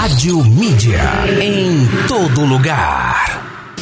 Rádio Mídia. Em todo lugar.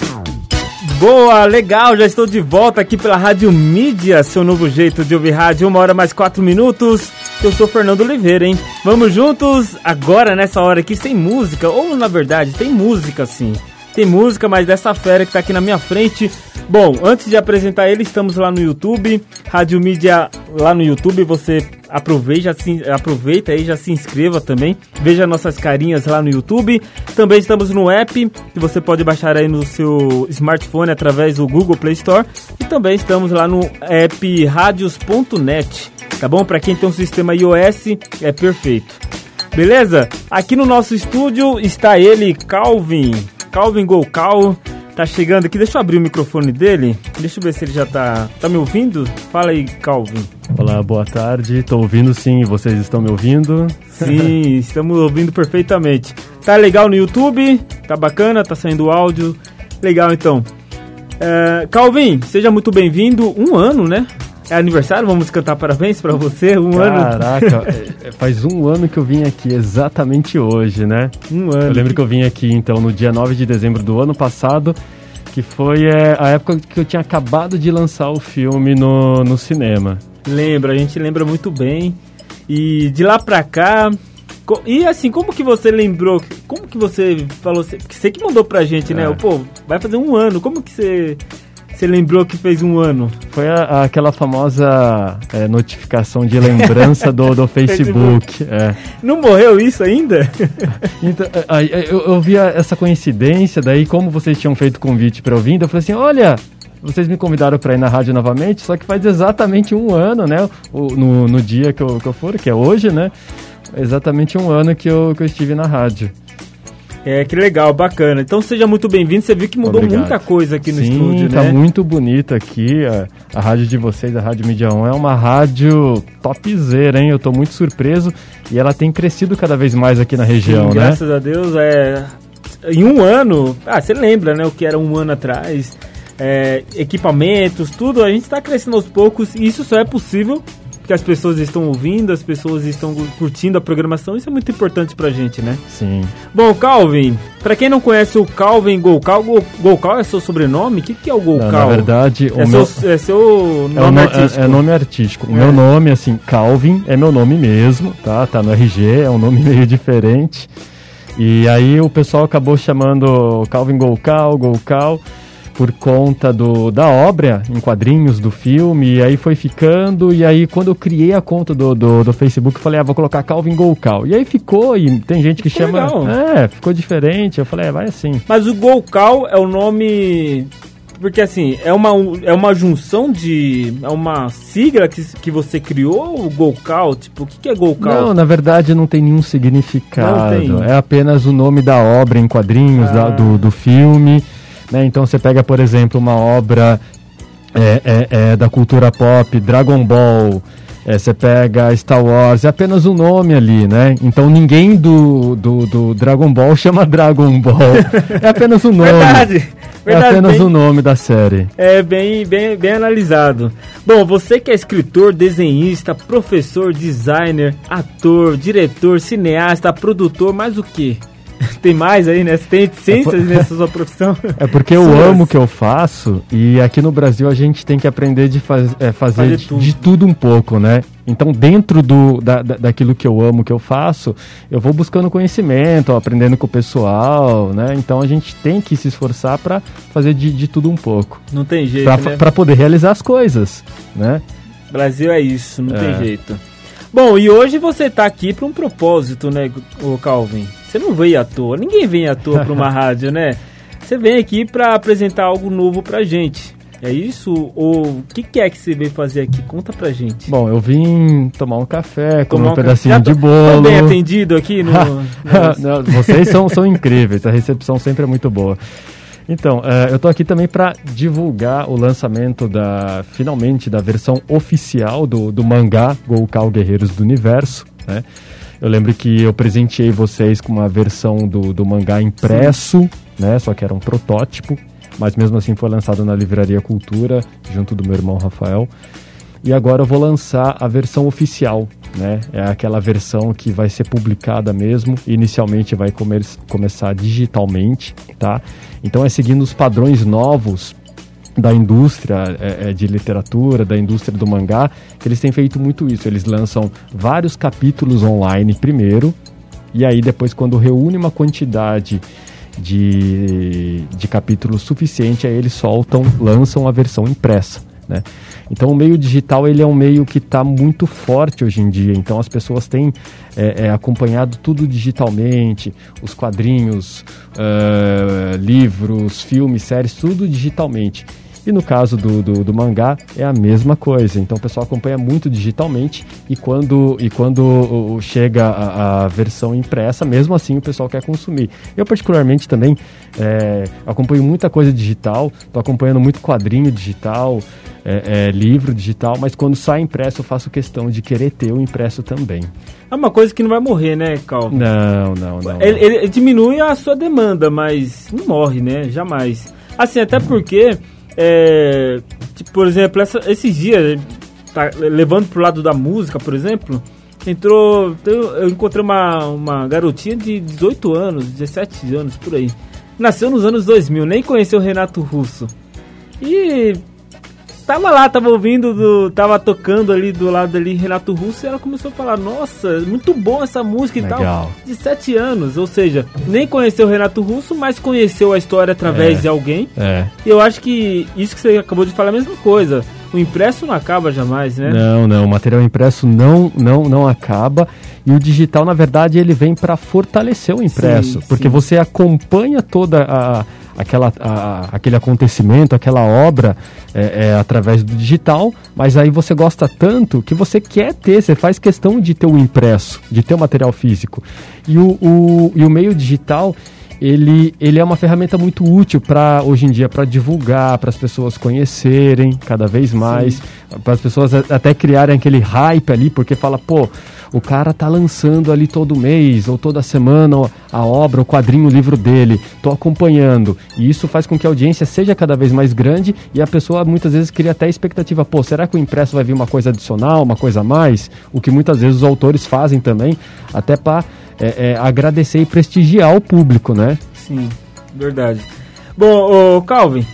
Boa, legal, já estou de volta aqui pela Rádio Mídia, seu novo jeito de ouvir rádio, uma hora mais quatro minutos. Eu sou Fernando Oliveira, hein? Vamos juntos agora nessa hora aqui sem música, ou na verdade tem música sim. Tem música, mas dessa fera que tá aqui na minha frente. Bom, antes de apresentar ele, estamos lá no YouTube, Rádio Mídia lá no YouTube, você aproveita, se, aproveita aí, já se inscreva também, veja nossas carinhas lá no YouTube. Também estamos no app, que você pode baixar aí no seu smartphone através do Google Play Store. E também estamos lá no app radios.net, tá bom? Para quem tem um sistema iOS, é perfeito. Beleza? Aqui no nosso estúdio está ele, Calvin. Calvin Golcal tá chegando aqui. Deixa eu abrir o microfone dele. Deixa eu ver se ele já tá. Tá me ouvindo? Fala aí, Calvin. Olá, boa tarde. Tô ouvindo sim. Vocês estão me ouvindo? Sim, estamos ouvindo perfeitamente. Tá legal no YouTube? Tá bacana? Tá saindo áudio? Legal então. Uh, Calvin, seja muito bem-vindo. Um ano, né? É aniversário, vamos cantar parabéns para você, um Caraca, ano. Caraca, é, faz um ano que eu vim aqui, exatamente hoje, né? Um ano. Eu lembro que eu vim aqui, então, no dia 9 de dezembro do ano passado, que foi é, a época que eu tinha acabado de lançar o filme no, no cinema. Lembra, a gente lembra muito bem. E de lá pra cá, e assim, como que você lembrou? Como que você falou? Você que mandou pra gente, né? é. né? Pô, vai fazer um ano. Como que você você lembrou que fez um ano? Foi a, aquela famosa é, notificação de lembrança do, do Facebook. é. Não morreu isso ainda? então, eu, eu vi essa coincidência, daí como vocês tinham feito convite para eu vir, eu falei assim, olha, vocês me convidaram para ir na rádio novamente, só que faz exatamente um ano, né? No, no dia que eu, que eu for, que é hoje, né? Exatamente um ano que eu, que eu estive na rádio. É, que legal, bacana. Então seja muito bem-vindo. Você viu que mudou Obrigado. muita coisa aqui no Sim, estúdio, tá né? muito bonito aqui. A, a rádio de vocês, a Rádio Mídia 1, é uma rádio topzera, hein? Eu tô muito surpreso e ela tem crescido cada vez mais aqui na região, Sim, né? Graças a Deus, é... Em um ano, ah, você lembra, né, o que era um ano atrás, é, equipamentos, tudo, a gente está crescendo aos poucos e isso só é possível que as pessoas estão ouvindo, as pessoas estão curtindo a programação, isso é muito importante pra gente, né? Sim. Bom, Calvin, pra quem não conhece o Calvin Golcal, Golcal é seu sobrenome? O que, que é o Golcal? Na verdade, é, o seu, meu... é seu nome é artístico. É, é, nome artístico. O é. meu nome, assim, Calvin é meu nome mesmo, tá? Tá no RG, é um nome meio diferente. E aí o pessoal acabou chamando Calvin Golcal, Golcal por conta do, da obra em quadrinhos do filme, e aí foi ficando, e aí quando eu criei a conta do, do, do Facebook, eu falei, ah, vou colocar Calvin Golcal. E aí ficou, e tem gente que ficou chama. Legal. É, ficou diferente. Eu falei, é, vai assim. Mas o Golcal é o nome. Porque assim, é uma, é uma junção de. É uma sigla que, que você criou, o Golcal? Tipo, o que, que é Golcal? Não, na verdade não tem nenhum significado. Tem. É apenas o nome da obra em quadrinhos, ah. da, do, do filme. Né? Então você pega, por exemplo, uma obra é, é, é, da cultura pop, Dragon Ball, é, você pega Star Wars, é apenas um nome ali, né? Então ninguém do, do, do Dragon Ball chama Dragon Ball. É apenas um nome. Verdade. Verdade, é apenas o bem, nome da série. É bem, bem, bem analisado. Bom, você que é escritor, desenhista, professor, designer, ator, diretor, cineasta, produtor, mais o que? tem mais aí, né? Você tem ciências é por... nessa sua profissão? É porque eu Sim, amo o que eu faço e aqui no Brasil a gente tem que aprender de faz, é, fazer, fazer de, tudo. de, tudo. um pouco, né? Então, dentro do, da, daquilo que eu amo, que eu faço, eu vou buscando conhecimento, aprendendo com o pessoal, né? Então, a gente tem que se esforçar para fazer de, de, tudo um pouco. Não tem jeito, pra, né? Para poder realizar as coisas, né? Brasil é isso, não é. tem jeito. Bom, e hoje você está aqui para um propósito, né, o Calvin? Você não veio à toa, ninguém vem à toa para uma rádio, né? Você vem aqui para apresentar algo novo pra gente. É isso? Ou o que, que, é que você veio fazer aqui? Conta pra gente. Bom, eu vim tomar um café, comer um, um pedacinho de bolo. Tô bem atendido aqui no. Não, vocês são, são incríveis, a recepção sempre é muito boa. Então, uh, eu estou aqui também para divulgar o lançamento da, finalmente, da versão oficial do, do mangá Golcal Guerreiros do Universo, né? Eu lembro que eu presenteei vocês com uma versão do, do mangá impresso, Sim. né? Só que era um protótipo, mas mesmo assim foi lançado na Livraria Cultura, junto do meu irmão Rafael. E agora eu vou lançar a versão oficial, né? É aquela versão que vai ser publicada mesmo, inicialmente vai comer, começar digitalmente, tá? Então é seguindo os padrões novos da indústria é, é, de literatura, da indústria do mangá, que eles têm feito muito isso. Eles lançam vários capítulos online primeiro, e aí depois quando reúne uma quantidade de, de capítulos suficiente, aí eles soltam, lançam a versão impressa. Né? Então o meio digital ele é um meio que está muito forte hoje em dia. Então as pessoas têm é, é, acompanhado tudo digitalmente, os quadrinhos, uh, livros, filmes, séries, tudo digitalmente. E no caso do, do, do, mangá é a mesma coisa. Então o pessoal acompanha muito digitalmente e quando, e quando chega a, a versão impressa, mesmo assim o pessoal quer consumir. Eu particularmente também é, acompanho muita coisa digital, estou acompanhando muito quadrinho digital, é, é, livro digital, mas quando sai impresso eu faço questão de querer ter o impresso também. É uma coisa que não vai morrer, né, Cal? Não, não, não. Ele, ele diminui a sua demanda, mas não morre, né? Jamais. Assim, até porque é, tipo, por exemplo, essa, esses dias, tá, levando pro lado da música, por exemplo, entrou. Eu encontrei uma, uma garotinha de 18 anos, 17 anos, por aí. Nasceu nos anos 2000, nem conheceu o Renato Russo. E tava lá, tava ouvindo, do, tava tocando ali do lado ali Renato Russo e ela começou a falar, nossa, muito bom essa música Legal. e tal. De sete anos, ou seja, nem conheceu o Renato Russo, mas conheceu a história através é. de alguém. É. E eu acho que isso que você acabou de falar é a mesma coisa. O impresso não acaba jamais, né? Não, não, o material impresso não, não, não acaba. E o digital, na verdade, ele vem para fortalecer o impresso, sim, porque sim. você acompanha toda a aquela, a, aquele acontecimento, aquela obra é, é, através do digital, mas aí você gosta tanto que você quer ter, você faz questão de ter o impresso, de ter o material físico. E o, o, e o meio digital, ele, ele é uma ferramenta muito útil para hoje em dia para divulgar, para as pessoas conhecerem cada vez mais, para as pessoas até criarem aquele hype ali, porque fala, pô, o cara tá lançando ali todo mês ou toda semana a obra, o quadrinho, o livro dele. Tô acompanhando. E isso faz com que a audiência seja cada vez mais grande e a pessoa muitas vezes cria até expectativa. Pô, será que o impresso vai vir uma coisa adicional, uma coisa a mais? O que muitas vezes os autores fazem também, até para é, é, agradecer e prestigiar o público, né? Sim, verdade. Bom, Calvin,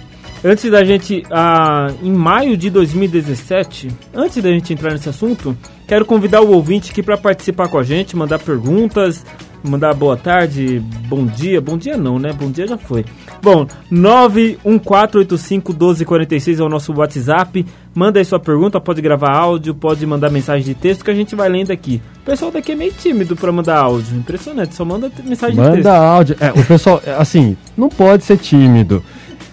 antes da gente, ah, em maio de 2017, antes da gente entrar nesse assunto, Quero convidar o ouvinte aqui para participar com a gente, mandar perguntas, mandar boa tarde, bom dia, bom dia não, né? Bom dia já foi. Bom, 914851246 é o nosso WhatsApp. Manda aí sua pergunta, pode gravar áudio, pode mandar mensagem de texto que a gente vai lendo aqui. O pessoal daqui é meio tímido para mandar áudio, impressionante, só manda mensagem manda de texto. Manda áudio. É, o pessoal, assim, não pode ser tímido.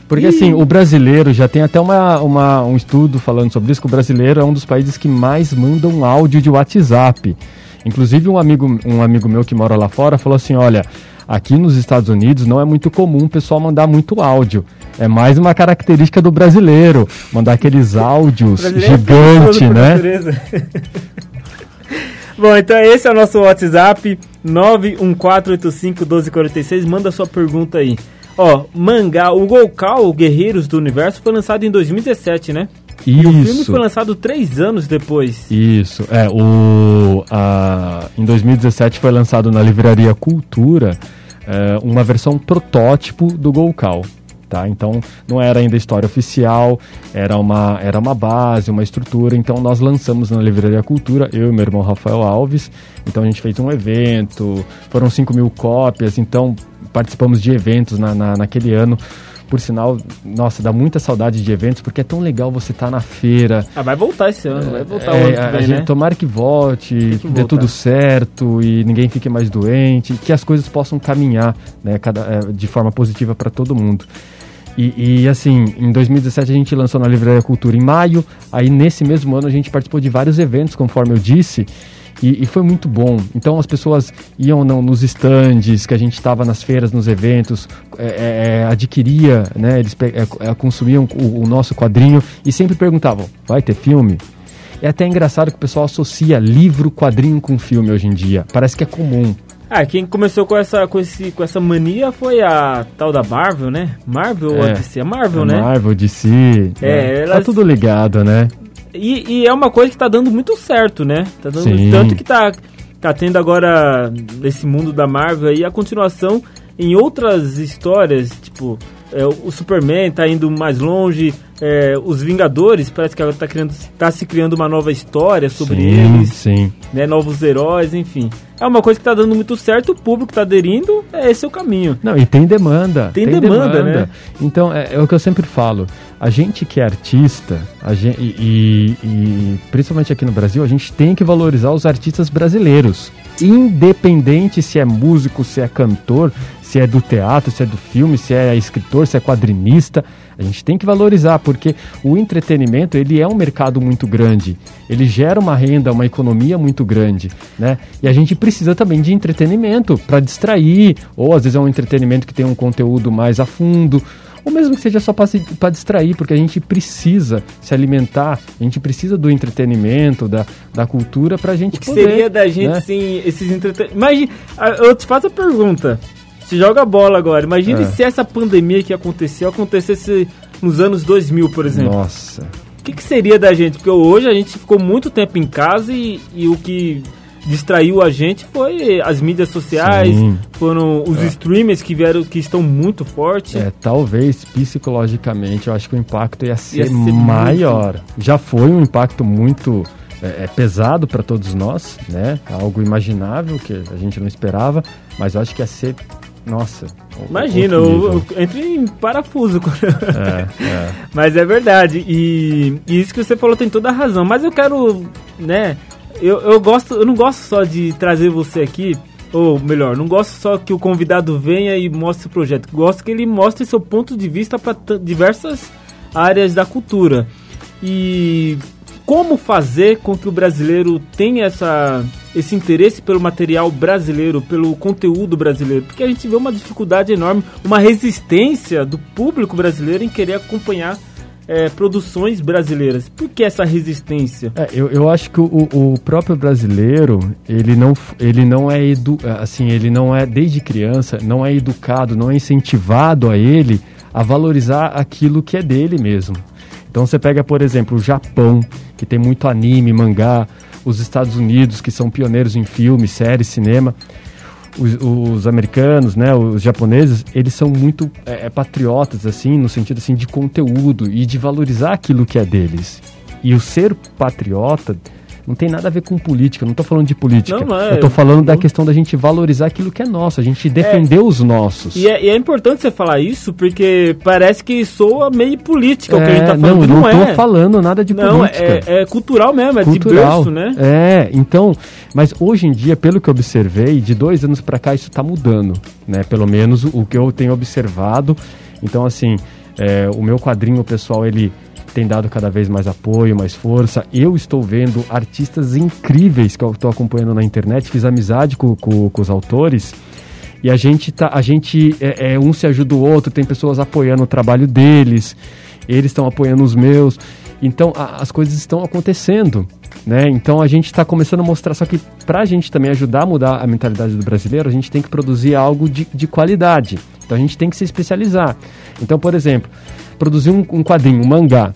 Porque assim, o brasileiro já tem até uma, uma, um estudo falando sobre isso, que o brasileiro é um dos países que mais mandam áudio de WhatsApp. Inclusive um amigo, um amigo meu que mora lá fora falou assim, olha, aqui nos Estados Unidos não é muito comum o pessoal mandar muito áudio. É mais uma característica do brasileiro, mandar aqueles áudios é gigantes, né? Bom, então esse é o nosso WhatsApp, 914851246, manda sua pergunta aí. Ó, mangá, o Golcal, Guerreiros do Universo, foi lançado em 2017, né? Isso. E o filme foi lançado três anos depois. Isso, é, o, a, em 2017 foi lançado na Livraria Cultura é, uma versão protótipo do Golcal. Tá? Então não era ainda história oficial, era uma, era uma base, uma estrutura. Então nós lançamos na Livraria Cultura, eu e meu irmão Rafael Alves. Então a gente fez um evento, foram 5 mil cópias. Então participamos de eventos na, na, naquele ano. Por sinal, nossa, dá muita saudade de eventos, porque é tão legal você estar tá na feira. Ah, vai voltar esse ano, vai voltar é, o ano que vem, a gente, né? Tomara que volte, que dê tudo certo e ninguém fique mais doente, que as coisas possam caminhar né, cada, é, de forma positiva para todo mundo. E, e, assim, em 2017 a gente lançou na Livraria Cultura em maio, aí nesse mesmo ano a gente participou de vários eventos, conforme eu disse, e, e, foi muito bom. Então as pessoas iam não, nos estandes, que a gente estava nas feiras, nos eventos, é, é, é adquiria, né, eles é, é, consumiam o, o, nosso quadrinho e sempre perguntavam: vai ter filme? É até engraçado que o pessoal associa livro, quadrinho com filme hoje em dia. Parece que é comum. Ah, quem começou com essa, com, esse, com essa mania foi a tal da Marvel, né? Marvel é, ou DC? A Marvel, né? Marvel, DC. É, é. Elas... Tá tudo ligado, né? E, e, é uma coisa que tá dando muito certo, né? Tá dando, tanto que tá, tá tendo agora, nesse mundo da Marvel aí, a continuação em outras histórias, tipo, é, o Superman tá indo mais longe, é, os Vingadores parece que agora tá, criando, tá se criando uma nova história sobre sim, eles, sim. né, novos heróis, enfim. É uma coisa que tá dando muito certo, o público tá aderindo, é esse é o caminho. Não, e tem demanda. Tem demanda, né? Então, é, é o que eu sempre falo. A gente que é artista, a gente, e, e- e principalmente aqui no Brasil, a gente tem que valorizar os artistas brasileiros. Independente se é músico, se é cantor, se é do teatro, se é do filme, se é escritor, se é quadrinista. A gente tem que valorizar, porque o entretenimento ele é um mercado muito grande. Ele gera uma renda, uma economia muito grande, né? E a gente precisa também de entretenimento para distrair, ou às vezes é um entretenimento que tem um conteúdo mais a fundo, ou mesmo que seja só para distrair, porque a gente precisa se alimentar, a gente precisa do entretenimento, da, da cultura para a gente O que poder, seria da gente né? sem esses entretenimentos? Imagina, eu te faço a pergunta. Você joga bola agora. Imagine É. se essa pandemia que aconteceu acontecesse nos anos 2000, por exemplo. Nossa. O que, que seria da gente? Porque hoje a gente ficou muito tempo em casa e, e o que distraiu a gente foi as mídias sociais, Sim. foram os streamers que vieram, que estão muito fortes. É, talvez psicologicamente eu acho que o impacto ia ser, Ia ser maior. Já foi um impacto muito é, é, pesado para todos nós, né? Algo imaginável que a gente não esperava, mas eu acho que ia ser, nossa. Imagina, eu, eu entro em parafuso. É, é. Mas é verdade. E, e isso que você falou tem toda a razão. Mas eu quero, né? Eu, eu gosto, eu não gosto só de trazer você aqui, ou melhor, não gosto só que o convidado venha e mostre o projeto. Gosto que ele mostre seu ponto de vista para diversas áreas da cultura. E como fazer com que o brasileiro tenha essa, esse interesse pelo material brasileiro, pelo conteúdo brasileiro? Porque a gente vê uma dificuldade enorme, uma resistência do público brasileiro em querer acompanhar é, produções brasileiras. Por que essa resistência? É, eu, eu acho que o, o próprio brasileiro, ele não, ele não é edu, assim, ele não é desde criança, não é educado, não é incentivado a ele a valorizar aquilo que é dele mesmo. Então você pega, por exemplo, o Japão, que tem muito anime, mangá, os Estados Unidos, que são pioneiros em filme, série, cinema. Os, os americanos, né, os japoneses, eles são muito é, é, patriotas, assim, no sentido assim, de conteúdo e de valorizar aquilo que é deles. E o ser patriota não tem nada a ver com política, eu não tô falando de política. Não, não é. eu tô falando da Eu- questão da gente valorizar aquilo que é nosso, a gente defender os nossos. E é, e é importante você falar isso porque parece que soa meio política o que a gente É, tá falando. não, não, tô é. falando nada de não, política. é, é cultural mesmo, é cultural. de berço, né? É, então, mas hoje em dia, pelo que eu observei, de dois anos pra cá isso tá mudando, né? Pelo menos o, o que eu tenho observado. Então, assim, é, o meu quadrinho, pessoal, ele tem dado cada vez mais apoio, mais força. Eu estou vendo artistas incríveis que eu estou acompanhando na internet, fiz amizade com, com- com os autores. E a gente tá, a gente é, é, um se ajuda o outro, tem pessoas apoiando o trabalho deles, eles estão apoiando os meus. Então a- as coisas estão acontecendo, né? Então a gente está começando a mostrar, só que para a gente também ajudar a mudar a mentalidade do brasileiro, a gente tem que produzir algo de, de qualidade. Então a gente tem que se especializar. Então, por exemplo, produzir um, um quadrinho, um mangá.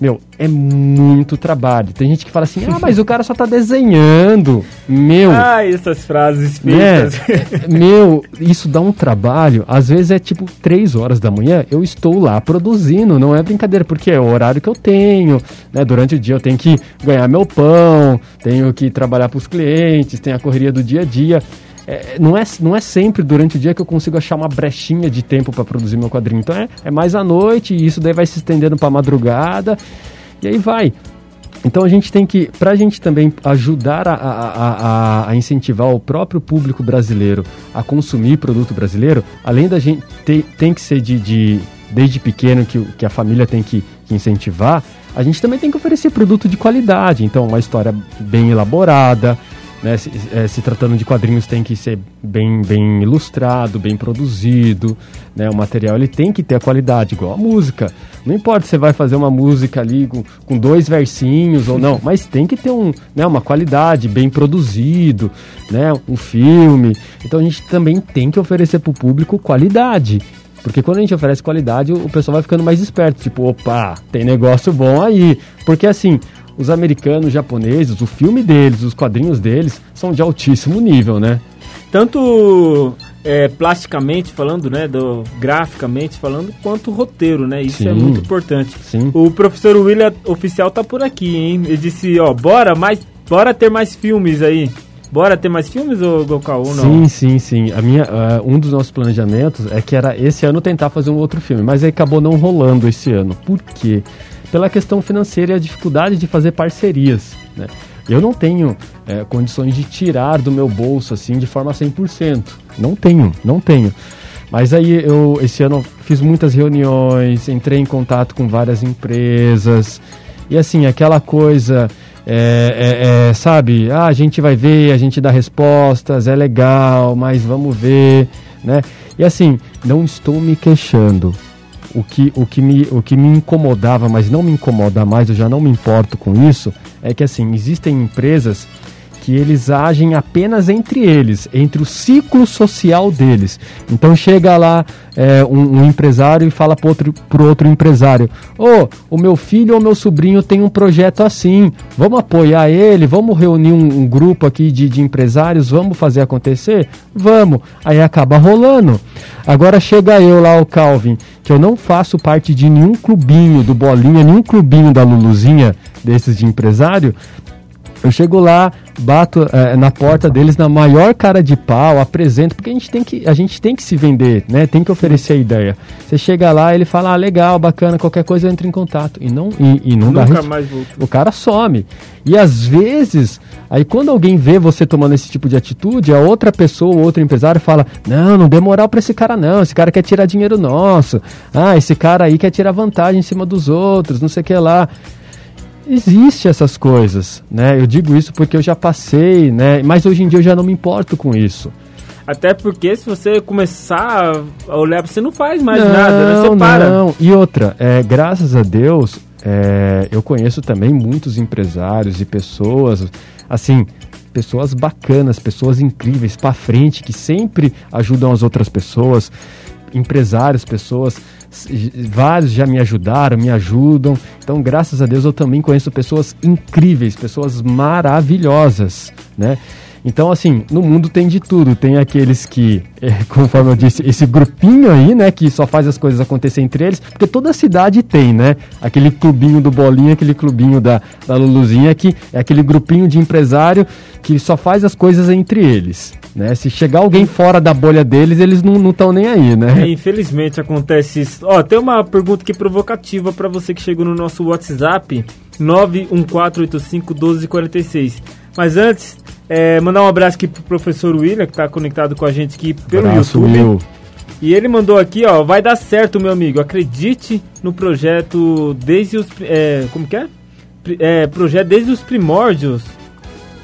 Meu, é muito trabalho. Tem gente que fala assim, ah, mas o cara só tá desenhando. Meu, Ah, essas frases né? feitas. Meu, isso dá um trabalho. Às vezes é tipo três horas da manhã, eu estou lá produzindo, não é brincadeira, porque é o horário que eu tenho, né? Durante o dia eu tenho que ganhar meu pão, tenho que trabalhar para os clientes, tem a correria do dia a dia. É, não, é, não é sempre durante o dia que eu consigo achar uma brechinha de tempo para produzir meu quadrinho. Então é, é mais à noite e isso daí vai se estendendo para madrugada e aí vai. Então a gente tem que, para a gente também ajudar a, a, a, a incentivar o próprio público brasileiro a consumir produto brasileiro, além da gente ter, tem que ser de, de desde pequeno que, que a família tem que, que incentivar, a gente também tem que oferecer produto de qualidade. Então uma história bem elaborada, né, se, eh, se tratando de quadrinhos tem que ser bem, bem ilustrado, bem produzido, né, o material ele tem que ter a qualidade, igual a música. Não importa se você vai fazer uma música ali com, com dois versinhos ou não, mas tem que ter um, né, uma qualidade, bem produzido, né, um filme. Então a gente também tem que oferecer para o público qualidade. Porque quando a gente oferece qualidade, o pessoal vai ficando mais esperto. Tipo, opa, tem negócio bom aí. Porque assim, os americanos, japoneses, o filme deles, os quadrinhos deles, são de altíssimo nível, né? Tanto é, plasticamente falando, né, do, graficamente falando, quanto roteiro, né? Isso é Sim. é muito importante. Sim. O professor William Oficial tá por aqui, hein? Ele disse, ó, bora mais, bora ter mais filmes aí. Bora ter mais filmes, ou Gokal, ou não? Sim, sim, sim. A minha, uh, um dos nossos planejamentos é que era esse ano tentar fazer um outro filme, mas aí acabou não rolando esse ano. Por quê? Pela questão financeira e a dificuldade de fazer parcerias, né? Eu não tenho é, condições de tirar do meu bolso assim de forma 100%. Não tenho, não tenho. Mas aí eu esse ano fiz muitas reuniões, entrei em contato com várias empresas e assim aquela coisa é, é, é, sabe, ah, a gente vai ver, a gente dá respostas, é legal, mas vamos ver, né? E assim, não estou me queixando. O que, o, que me, o que me incomodava, mas não me incomoda mais, eu já não me importo com isso, é que assim, existem empresas que eles agem apenas entre eles, entre o ciclo social deles. Então chega lá é, um, um, empresário e fala para outro, pro outro empresário: Ô, oh, o meu filho ou meu sobrinho tem um projeto assim, vamos apoiar ele, vamos reunir um, um grupo aqui de, de empresários, vamos fazer acontecer? Vamos. Aí acaba rolando. Agora chega eu lá, o Calvin, que eu não faço parte de nenhum clubinho do Bolinha, nenhum clubinho da Luluzinha desses de empresário. Eu chego lá, bato é, na porta deles na maior cara de pau, apresento, porque a gente tem que, a gente tem que se vender, né? Tem que oferecer a ideia. Você chega lá, ele fala, ah, legal, bacana, qualquer coisa entra em contato. E não, e, e não Nunca dá mais. O cara some. E às vezes, aí quando alguém vê você tomando esse tipo de atitude, a outra pessoa, outro empresário fala: Não, não dê moral pra esse cara, não. Esse cara quer tirar dinheiro nosso. Ah, esse cara aí quer tirar vantagem em cima dos outros, não sei o que lá existe essas coisas, né? Eu digo isso porque eu já passei, né? Mas hoje em dia eu já não me importo com isso. Até porque se você começar a olhar, você não faz mais não, nada, né? Você para. Não. E outra, é, graças a Deus, é, eu conheço também muitos empresários e pessoas, assim, pessoas bacanas, pessoas incríveis para frente que sempre ajudam as outras pessoas, empresários, pessoas vários já me ajudaram, me ajudam. Então, graças a Deus, eu também conheço pessoas incríveis, pessoas maravilhosas, né? Então, assim, no mundo tem de tudo. Tem aqueles que, é, conforme eu disse, esse grupinho aí, né, que só faz as coisas acontecer entre eles, porque toda cidade tem, né? Aquele clubinho do Bolinha, aquele clubinho da, da Luluzinha, que é aquele grupinho de empresário que só faz as coisas entre eles. Né? Se chegar alguém fora da bolha deles, eles não estão nem aí, né? É, infelizmente acontece isso. Ó, tem uma pergunta aqui provocativa para você que chegou no nosso WhatsApp, 914851246. Mas antes, é, mandar um abraço aqui pro professor William, que está conectado com a gente aqui pelo abraço, YouTube. Will. E ele mandou aqui, ó, vai dar certo, meu amigo. Acredite no projeto desde os. É, como que é? é? Projeto desde os primórdios.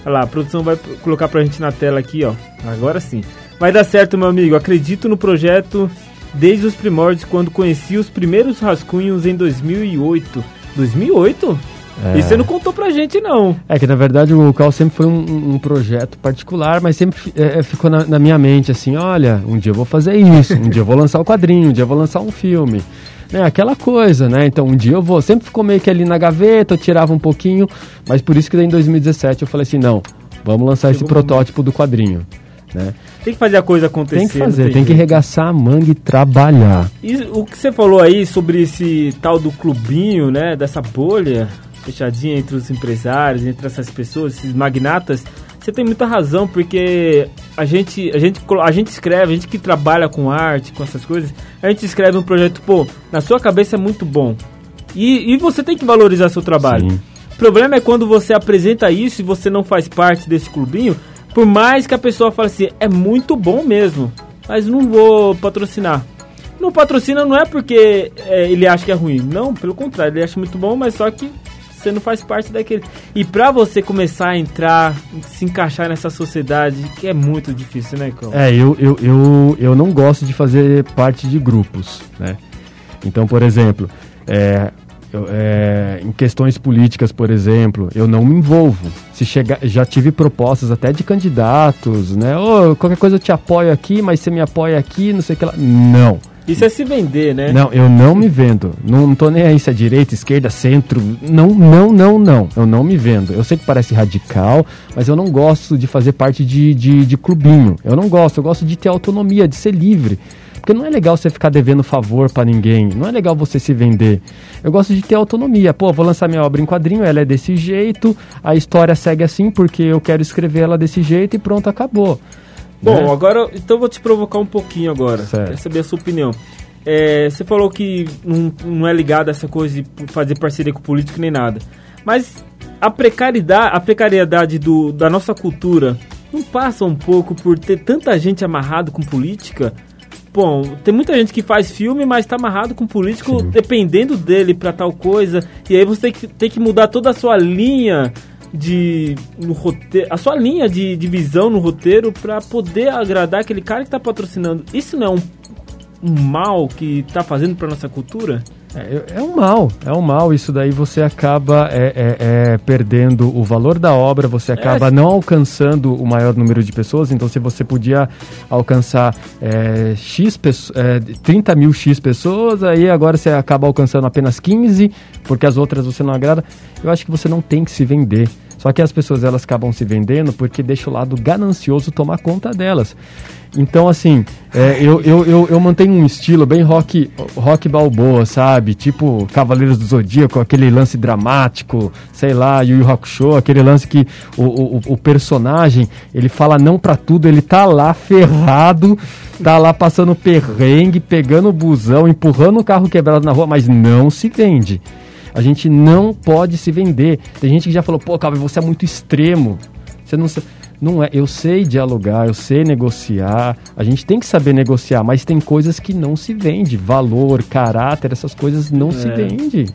Olha lá, a produção vai colocar pra gente na tela aqui, ó. Agora sim. Vai dar certo, meu amigo. Acredito no projeto desde os primórdios, quando conheci os primeiros rascunhos em 2008. 2008? É. E você não contou pra gente, não. É que na verdade o Cal sempre foi um, um projeto particular, mas sempre é, ficou na, na, minha mente assim: olha, um dia eu vou fazer isso, um dia eu vou lançar o um quadrinho, um dia eu vou lançar um filme. É aquela coisa, né? Então um dia eu vou, sempre ficou meio que ali na gaveta, eu tirava um pouquinho, mas por isso que daí em 2017 eu falei assim: não, vamos lançar Chegou esse protótipo do quadrinho. Né? Tem que fazer a coisa acontecer. Tem que fazer, tem, tem que regaçar a manga e trabalhar. E o que você falou aí sobre esse tal do clubinho, né? Dessa bolha fechadinha entre os empresários, entre essas pessoas, esses magnatas, você tem muita razão, porque a gente, a gente, a gente escreve, a gente que trabalha com arte, com essas coisas, a gente escreve um projeto, pô, na sua cabeça é muito bom. E, e você tem que valorizar seu trabalho. Sim. O problema é quando você apresenta isso e você não faz parte desse clubinho, por mais que a pessoa fale assim, é muito bom mesmo, mas não vou patrocinar. Não patrocina não é porque é, ele acha que é ruim, não, pelo contrário, ele acha muito bom, mas só que você não faz parte daquele. E pra você começar a entrar, se encaixar nessa sociedade, que é muito difícil, né, Cão? É, eu, eu, eu, eu não gosto de fazer parte de grupos, né? Então, por exemplo, é, eu, é, em questões políticas, por exemplo, eu não me envolvo. Se chegar, já tive propostas até de candidatos, né? Oh, qualquer coisa eu te apoio aqui, mas você me apoia aqui, não sei o que lá. Não. Isso é se vender, né? Não, eu não me vendo. Não, não tô nem aí se é direita, esquerda, centro. Não, não, não, não. Eu não me vendo. Eu sei que parece radical, mas eu não gosto de fazer parte de, de, de clubinho. Eu não gosto. Eu gosto de ter autonomia, de ser livre. Porque não é legal você ficar devendo favor para ninguém. Não é legal você se vender. Eu gosto de ter autonomia. Pô, vou lançar minha obra em quadrinho, ela é desse jeito, a história segue assim porque eu quero escrever ela desse jeito e pronto, acabou. Bom, né? agora, então vou te provocar um pouquinho agora. Certo. Quero saber a sua opinião. É, você falou que não, não é ligado a essa coisa de fazer parceria com político nem nada. Mas a precariedade, a precariedade do, da nossa cultura não passa um pouco por ter tanta gente amarrado com política? Bom, tem muita gente que faz filme, mas está amarrado com político Sim. dependendo dele para tal coisa. E aí você tem que, tem que mudar toda a sua linha de no roteiro, a sua linha de, de visão no roteiro para poder agradar aquele cara que está patrocinando. Isso não é um, um mal que está fazendo para nossa cultura? É, é, um mal, é um mal. Isso daí você acaba é, é, é perdendo o valor da obra, você acaba não alcançando o maior número de pessoas. Então, se você podia alcançar é, X 30 mil X pessoas, aí agora você acaba alcançando apenas 15, porque as outras você não agrada. Eu acho que você não tem que se vender. Só que as pessoas elas acabam se vendendo porque deixa o lado ganancioso tomar conta delas. Então, assim, é, eu, eu, eu, eu, mantenho um estilo bem rock, rock balboa, sabe? Tipo Cavaleiros do Zodíaco, aquele lance dramático, sei lá, Yu Yu Hakusho, aquele lance que o, o, o personagem, ele fala não para tudo, ele tá lá ferrado, tá lá passando perrengue, pegando busão, empurrando o carro quebrado na rua, mas não se vende. A gente não pode se vender. Tem gente que já falou, pô, Calvin, você é muito extremo. Você não, não é. Eu sei dialogar, eu sei negociar. A gente tem que saber negociar, mas tem coisas que não se vende. Valor, caráter, essas coisas não é. se vende.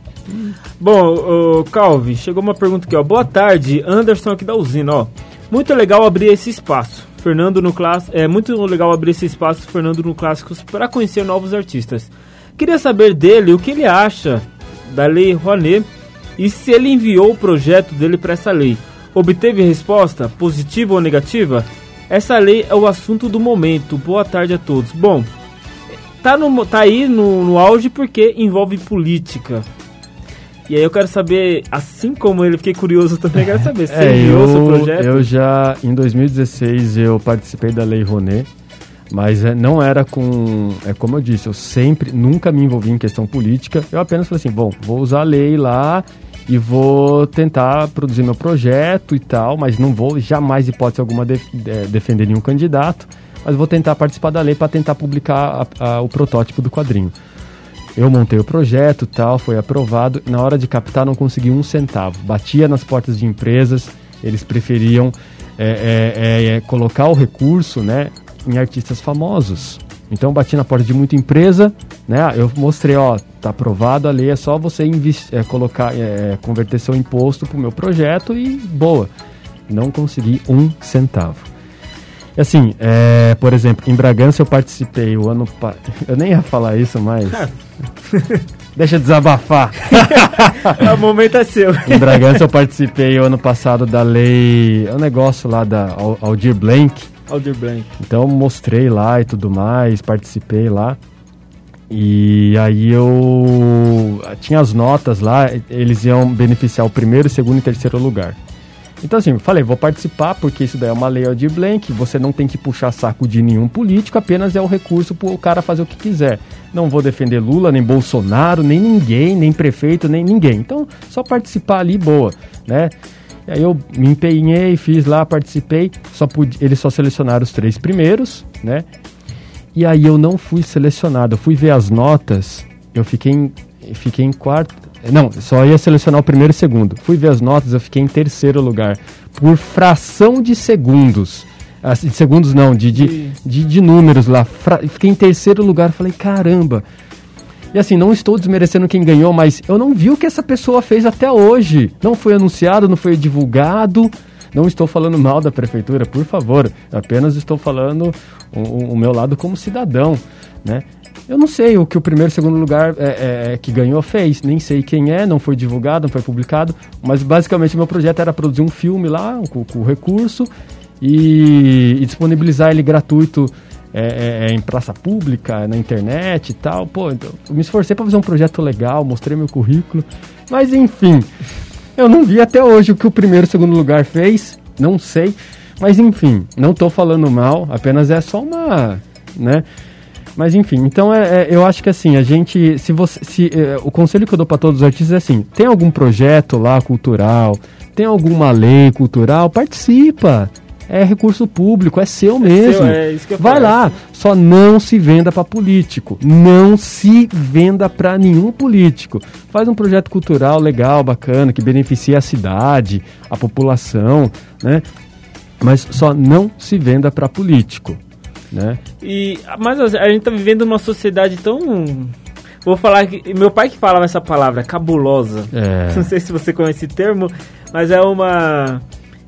Bom, Calvin, chegou uma pergunta aqui, ó. Boa tarde, Anderson aqui da usina, ó. Muito legal abrir esse espaço. Fernando no clássico. É muito legal abrir esse espaço, Fernando no Clássicos, para conhecer novos artistas. Queria saber dele o que ele acha da Lei Rouanet e se ele enviou o projeto dele para essa lei. Obteve resposta, positiva ou negativa? Essa lei é o assunto do momento. Boa tarde a todos. Bom, tá, no, tá aí no, no auge porque envolve política. E aí eu quero saber, assim como ele, fiquei curioso também, quero saber, você é, enviou eu, seu projeto? Eu já, em 2016, eu participei da Lei Rouanet. Mas é, não era com. É como eu disse, eu sempre, nunca me envolvi em questão política. Eu apenas falei assim: bom, vou usar a lei lá e vou tentar produzir meu projeto e tal, mas não vou jamais, hipótese alguma, de, de, defender nenhum candidato. Mas vou tentar participar da lei para tentar publicar a, a, o protótipo do quadrinho. Eu montei o projeto tal, foi aprovado. Na hora de captar, não consegui um centavo. Batia nas portas de empresas, eles preferiam é, é, é, colocar o recurso, né? Em artistas famosos. Então bati na porta de muita empresa, né? Eu mostrei, ó, tá aprovado a lei, é só você é, colocar, é, converter seu imposto pro meu projeto e boa. Não consegui um centavo. E assim, é, por exemplo, em Bragança eu participei o ano pa... Eu nem ia falar isso, mas. Deixa eu desabafar. o momento é seu. em Bragança eu participei o ano passado da lei. É um negócio lá da Aldir Blank Aldir Blanc. Então mostrei lá e tudo mais, participei lá. E aí eu tinha as notas lá, eles iam beneficiar o primeiro, segundo e terceiro lugar. Então assim, falei, vou participar porque isso daí é uma lei Aldir Blanc, você não tem que puxar saco de nenhum político, apenas é o recurso para o cara fazer o que quiser. Não vou defender Lula, nem Bolsonaro, nem ninguém, nem prefeito, nem ninguém. Então, só participar ali, boa, né? E aí eu me empenhei, fiz lá, participei, só pude, eles só selecionaram os três primeiros, né? E aí eu não fui selecionado, eu fui ver as notas, eu fiquei em, fiquei em quarto, não, só ia selecionar o primeiro e o segundo. Fui ver as notas, eu fiquei em terceiro lugar, por fração de segundos. Assim, de segundos não, de, de, de, de números lá. Fra, fiquei em terceiro lugar, falei, caramba, e assim, não estou desmerecendo quem ganhou, mas eu não vi o que essa pessoa fez até hoje. Não foi anunciado, não foi divulgado. Não estou falando mal da prefeitura, por favor. Apenas estou falando o, o, o meu lado como cidadão, né? Eu não sei o que o primeiro e segundo lugar é, é, é, que ganhou fez, nem sei quem é, não foi divulgado, não foi publicado, mas basicamente meu projeto era produzir um filme lá com, com recurso e, e disponibilizar ele gratuito é, é, é, em praça pública, na internet e tal. Pô, então, me esforcei para fazer um projeto legal, mostrei meu currículo. Mas enfim, eu não vi até hoje o que o primeiro e segundo lugar fez, não sei. Mas enfim, não estou falando mal, apenas é só uma, né? Mas enfim, então é, é, eu acho que assim, a gente, se você, se, é, o conselho que eu dou para todos os artistas é assim, tem algum projeto lá cultural, tem alguma lei cultural, participa. É recurso público, é seu mesmo. É seu, é Vai lá, só não se venda para político. Não se venda para nenhum político. Faz um projeto cultural legal, bacana, que beneficie a cidade, a população, né? Mas só não se venda para político né? E, mas a gente tá vivendo numa sociedade tão Vou falar que. Meu pai que falava essa palavra, cabulosa. É. Não sei se você conhece esse termo, mas é uma.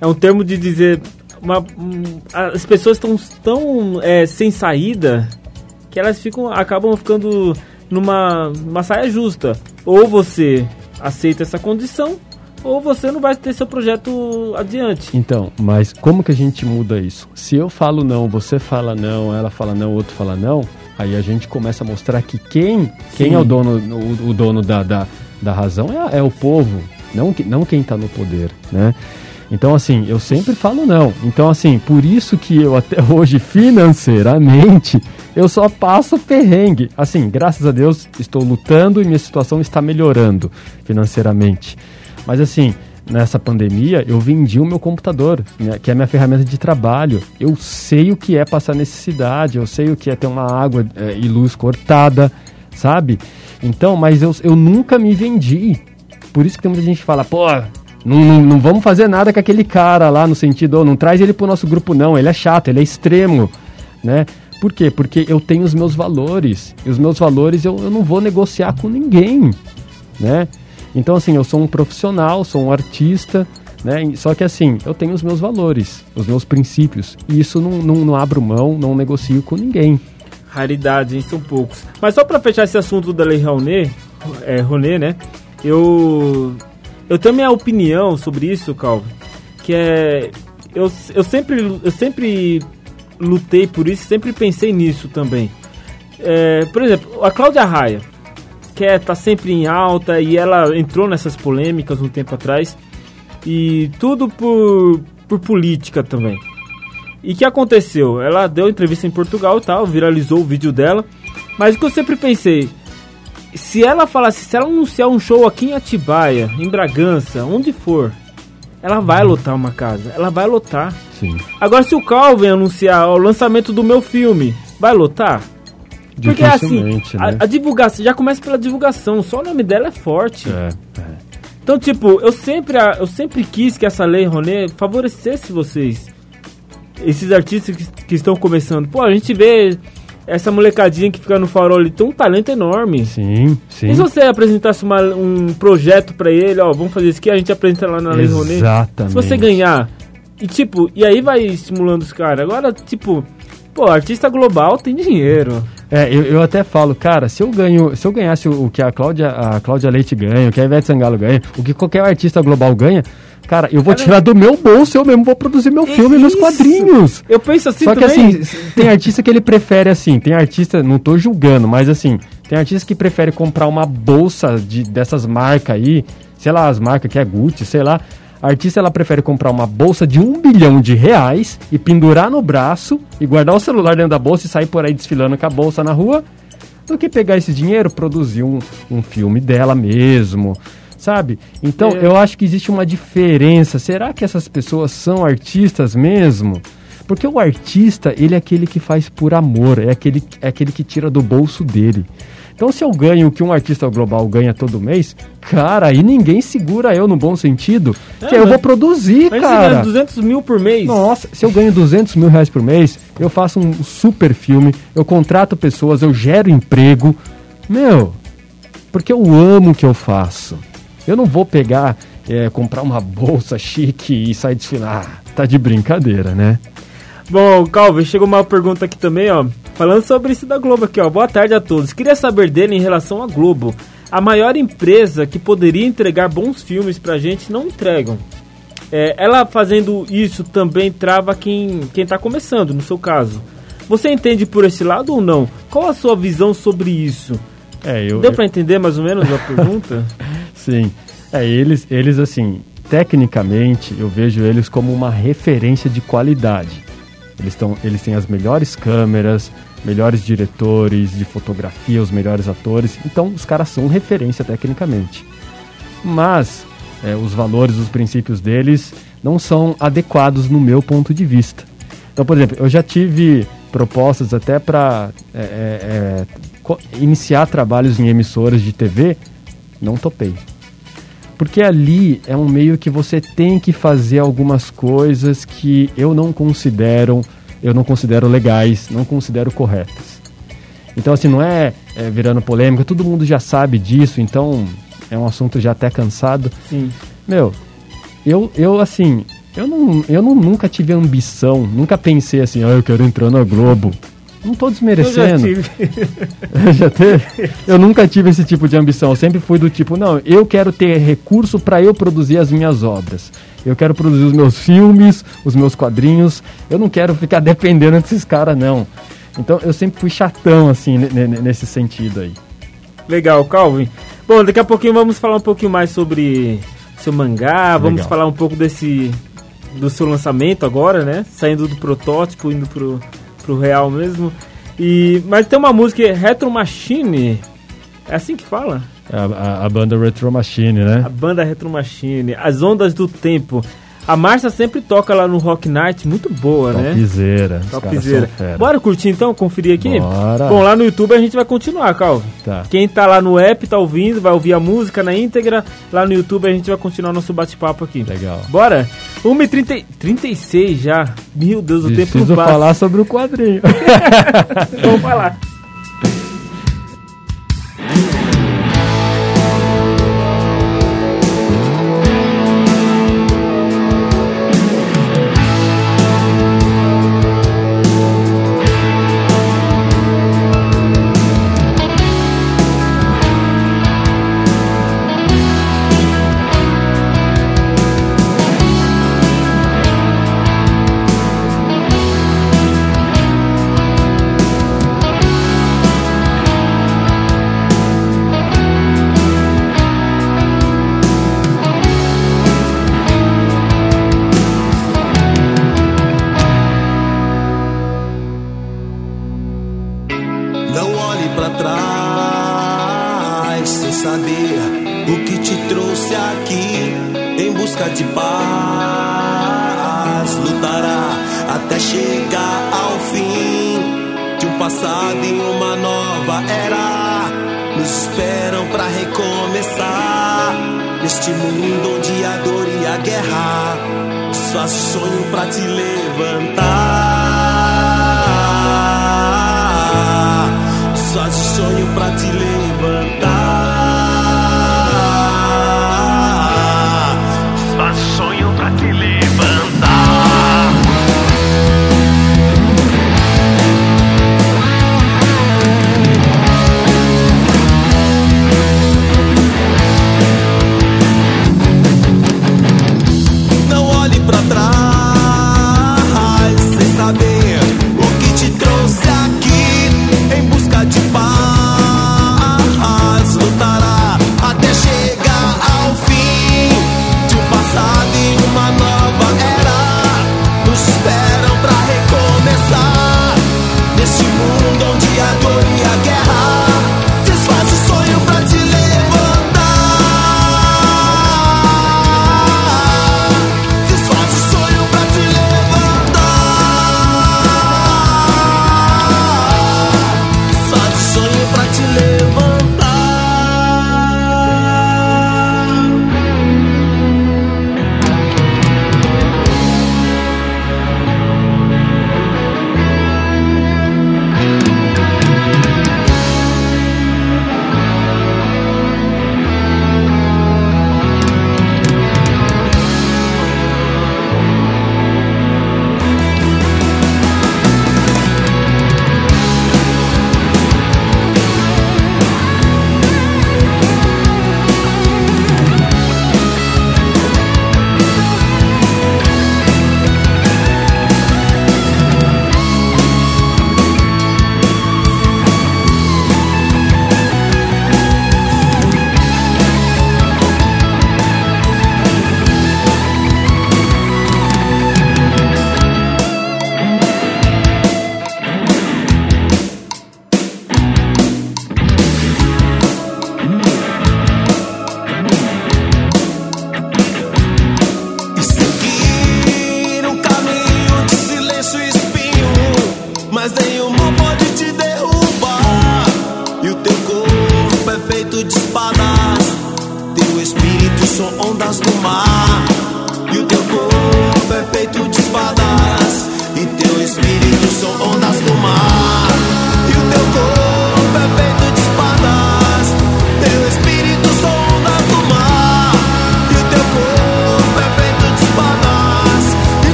É um termo de dizer. Uma, um, as pessoas estão tão é, sem saída que elas ficam acabam ficando numa, numa saia justa. Ou você aceita essa condição, ou você não vai ter seu projeto adiante. Então, mas como que a gente muda isso? Se eu falo não, você fala não, ela fala não, outro fala não, aí a gente começa a mostrar que quem, quem é o dono, o, o dono da, da, da razão é, é, o povo, não, não quem está no poder, né? Então, assim, eu sempre falo não. Então, assim, por isso que eu até hoje, financeiramente, eu só passo perrengue. Assim, graças a Deus, estou lutando e minha situação está melhorando financeiramente. Mas assim, nessa pandemia, eu vendi o meu computador, né, que é a minha ferramenta de trabalho. Eu sei o que é passar necessidade, eu sei o que é ter uma água é, e luz cortada, sabe? Então, mas eu, eu nunca me vendi. Por isso que tem muita gente que fala, pô, não, não, não vamos fazer nada com aquele cara lá, no sentido, oh, não traz ele pro nosso grupo, não, ele é chato, ele é extremo, né? Por quê? Porque eu tenho os meus valores. E os meus valores eu, eu não vou negociar com ninguém, né? Então, assim, eu sou um profissional, sou um artista, né? Só que, assim, eu tenho os meus valores, os meus princípios. E isso não, não, não abro mão, não negocio com ninguém. Raridade, hein? São poucos. Mas só para fechar esse assunto da Lei Rouanet, é, né? Eu, eu tenho minha opinião sobre isso, Calvin, que é... Eu, eu, sempre, eu sempre lutei por isso, sempre pensei nisso também. É, por exemplo, a Cláudia Raia, quer tá sempre em alta e ela entrou nessas polêmicas um tempo atrás. E tudo por, por política também. E que aconteceu? Ela deu entrevista em Portugal e tal, viralizou o vídeo dela. Mas o que eu sempre pensei, se ela falasse, se ela anunciar um show aqui em Atibaia, em Bragança, onde for, ela vai lotar uma casa, ela vai lotar. Sim. Agora se o Calvin anunciar o lançamento do meu filme, vai lotar? Porque assim, né? a, a, divulgação, já começa pela divulgação, só o nome dela é forte. É, é. Então, tipo, eu sempre, eu sempre quis que essa lei Rouanet favorecesse vocês. Esses artistas que, que estão começando. Pô, a gente vê essa molecadinha que fica no farol ali tem um talento enorme. Sim, sim. E se você apresentasse uma, um projeto para ele, ó, vamos fazer isso aqui, a gente apresenta lá na Lei Rouanet. Exatamente. Se você ganhar, e tipo, e aí vai estimulando os caras. Agora, tipo, pô, artista global tem dinheiro. É, eu, eu até falo, cara, se eu ganho, se eu ganhasse o, o que a Cláudia, a Cláudia Leite ganha, o que a Ivete Sangalo ganha, o que qualquer artista global ganha, Cara, eu vou tirar do meu bolso, eu mesmo vou produzir meu filme, meus quadrinhos. Eu penso assim Só que assim, tem artista que ele prefere assim, tem artista, não tô julgando, mas assim, tem artista que prefere comprar uma bolsa de, dessas marcas aí, sei lá, as marcas que é Gucci, sei lá, a artista ela prefere comprar uma bolsa de um bilhão de reais e pendurar no braço e guardar o celular dentro da bolsa e sair por aí desfilando com a bolsa na rua do que pegar esse dinheiro, produzir um, um filme dela mesmo, sabe? Então é. eu acho que existe uma diferença. Será que essas pessoas são artistas mesmo? Porque o artista, ele é aquele que faz por amor, é aquele, é aquele que tira do bolso dele. Então, se eu ganho o que um artista global ganha todo mês, cara, aí ninguém segura eu no bom sentido. É, que eu vou produzir, mas cara. Mas 200 mil por mês? Nossa, se eu ganho 200 mil reais por mês, eu faço um super filme, eu contrato pessoas, eu gero emprego. Meu, porque eu amo o que eu faço. Eu não vou pegar, é, comprar uma bolsa chique e sair desfilar. Ah, tá de brincadeira, né? Bom, Calvin, chegou uma pergunta aqui também, ó. Falando sobre isso da Globo aqui, ó. Boa tarde a todos. Queria saber dele em relação à Globo. A maior empresa que poderia entregar bons filmes pra gente não entregam. É, ela fazendo isso também trava quem, quem tá começando, no seu caso. Você entende por esse lado ou não? Qual a sua visão sobre isso? É, eu, Deu eu- para entender mais ou menos a pergunta? Sim. É, eles, eles assim, tecnicamente, eu vejo eles como uma referência de qualidade. Eles, tão, eles têm as melhores câmeras, melhores diretores de fotografia, os melhores atores. Então, os caras são referência tecnicamente. Mas é, os valores, os princípios deles não são adequados no meu ponto de vista. Então, por exemplo, eu já tive propostas até para iniciar trabalhos em emissoras de TV, não topei. Porque ali é um meio que você tem que fazer algumas coisas que eu não considero, eu não considero legais, não considero corretas. Então assim, não é, é virando polêmica, todo mundo já sabe disso, então é um assunto já até cansado. Sim. Meu, eu, eu assim, eu, não, eu não, nunca tive ambição, nunca pensei assim, ah, eu quero entrar na Globo. Não tô Eu já desmerecendo. tive. Já teve? Eu nunca tive esse tipo de ambição. Eu sempre fui do tipo, não, eu quero ter recurso para eu produzir as minhas obras. Eu quero produzir os meus filmes, os meus quadrinhos. Eu não quero ficar dependendo desses caras, não. Então eu sempre fui chatão, assim, ne- ne- nesse sentido aí. Legal, Calvin. Bom, daqui a pouquinho vamos falar um pouquinho mais sobre seu mangá, vamos Legal. falar um pouco desse do seu lançamento agora, né? Saindo do protótipo, indo pro, pro real mesmo. E mas tem uma música Retro Machine. É assim que fala? A, a- a banda Retro Machine, né? A banda Retro Machine, As Ondas do Tempo. A Márcia sempre toca lá no Rock Night, muito boa, né? Topzera. caras Topzera. fera. Bora curtir então, conferir aqui? Bora. Bom, lá no YouTube a gente vai continuar, Calvin. Tá. Quem tá lá no app tá ouvindo, vai ouvir a música na íntegra. Lá no YouTube a gente vai continuar nosso bate-papo aqui. Legal. Bora? 1h30, 36 já. Meu Deus, o tempo Preciso não passa. falar sobre o quadrinho. Vamos falar.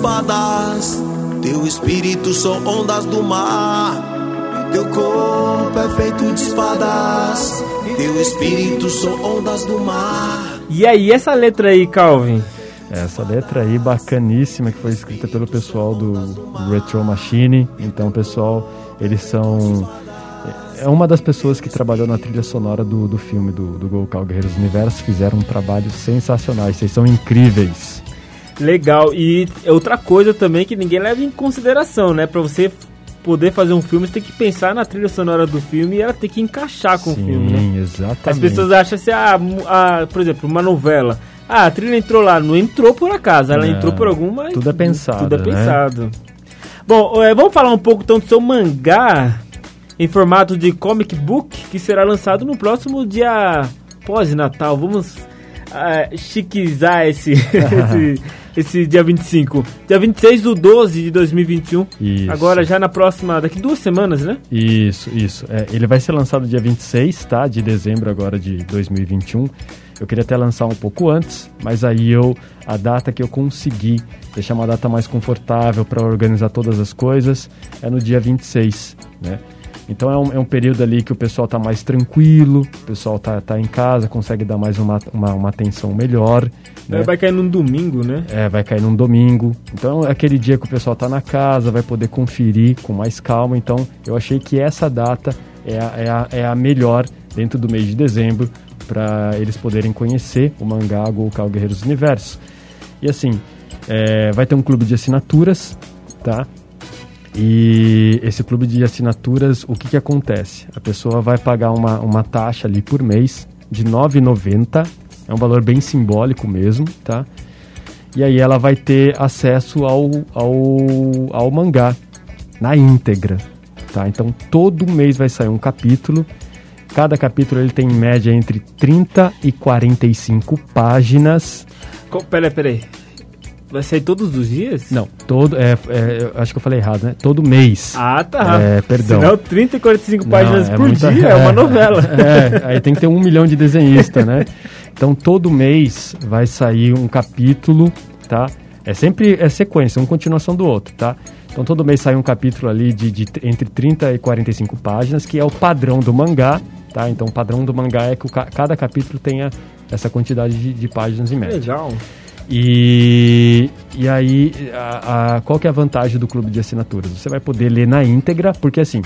Espadas. Teu espírito são ondas do mar. E teu corpo é feito de espadas. Teu espírito são ondas do mar. E aí, essa letra aí, Calvin? Essa letra aí bacaníssima que foi escrita pelo pessoal do Retro Machine. Então, pessoal, eles são. É uma das pessoas que trabalhou na trilha sonora do, do filme do, do Golcal Guerreiros do Universo. Fizeram um trabalho sensacional. Vocês são incríveis. Legal. E outra coisa também que ninguém leva em consideração, né? Pra você poder fazer um filme, você tem que pensar na trilha sonora do filme e ela tem que encaixar com Sim, o filme, né? exatamente. As pessoas acham assim, ah, ah, por exemplo, uma novela. Ah, a trilha entrou lá, não entrou por acaso, ela Não, entrou por alguma. tudo é pensado, Tudo é né? pensado. Bom, eh, vamos falar um pouco então do seu mangá em formato de comic book que será lançado no próximo dia pós-natal. Vamos ah, chiquizar esse, esse, esse dia 25. Dia 26 do 12 de 2021. Isso. Agora já na próxima, daqui duas semanas, né? Isso, isso. É, ele vai ser lançado dia 26, tá? De dezembro agora de 2021. Eu queria até lançar um pouco antes, mas aí eu a data que eu consegui deixar uma data mais confortável para organizar todas as coisas é no dia 26, né? Então é um, é um período ali que o pessoal tá mais tranquilo, o pessoal tá, tá em casa, consegue dar mais uma, uma, uma atenção melhor. Né? Vai cair num domingo, né? É, vai cair num domingo. Então é aquele dia que o pessoal tá na casa, vai poder conferir com mais calma. Então eu achei que essa data é a, é a, é a melhor dentro do mês de dezembro para eles poderem conhecer o mangá Golcal Guerreiros do Universo. E assim, é, vai ter um clube de assinaturas, tá? E esse clube de assinaturas, o que, que acontece? A pessoa vai pagar uma, uma taxa ali por mês de R$ 9,90. É um valor bem simbólico mesmo, tá? E aí ela vai ter acesso ao, ao, ao mangá na íntegra, tá? Então todo mês vai sair um capítulo. Cada capítulo ele tem em média entre 30 e 45 páginas. Peraí, peraí. Vai sair todos os dias? Não, todo. É, é, acho que eu falei errado, né? Todo mês. Ah, tá. É, perdão. Senão 30 e 45 Não, páginas é por muita- dia é uma novela. É, aí tem que ter um milhão de desenhistas, né? Então todo mês vai sair um capítulo, tá? É sempre é sequência, uma continuação do outro, tá? Então todo mês sai um capítulo ali de, de entre 30 e 45 páginas, que é o padrão do mangá, tá? Então o padrão do mangá é que o ca- cada capítulo tenha essa quantidade de, de páginas em média. Legal. E, e aí, a, a- qual que é a vantagem do clube de assinaturas? Você vai poder ler na íntegra, porque assim,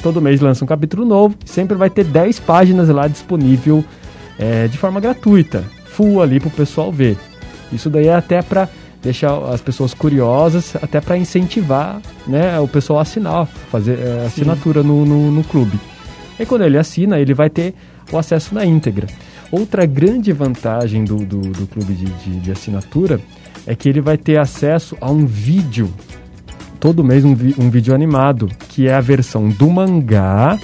todo mês lança um capítulo novo, sempre vai ter 10 páginas lá disponível é, de forma gratuita, full ali para o pessoal ver. Isso daí é até para deixar as pessoas curiosas, até para incentivar né, o pessoal a assinar, fazer é, assinatura no, no, no clube. E quando ele assina, ele vai ter o acesso na íntegra. Outra grande vantagem do, do, do clube de, de, de assinatura é que ele vai ter acesso a um vídeo, todo mês um, vi- um vídeo animado, que é a versão do mangá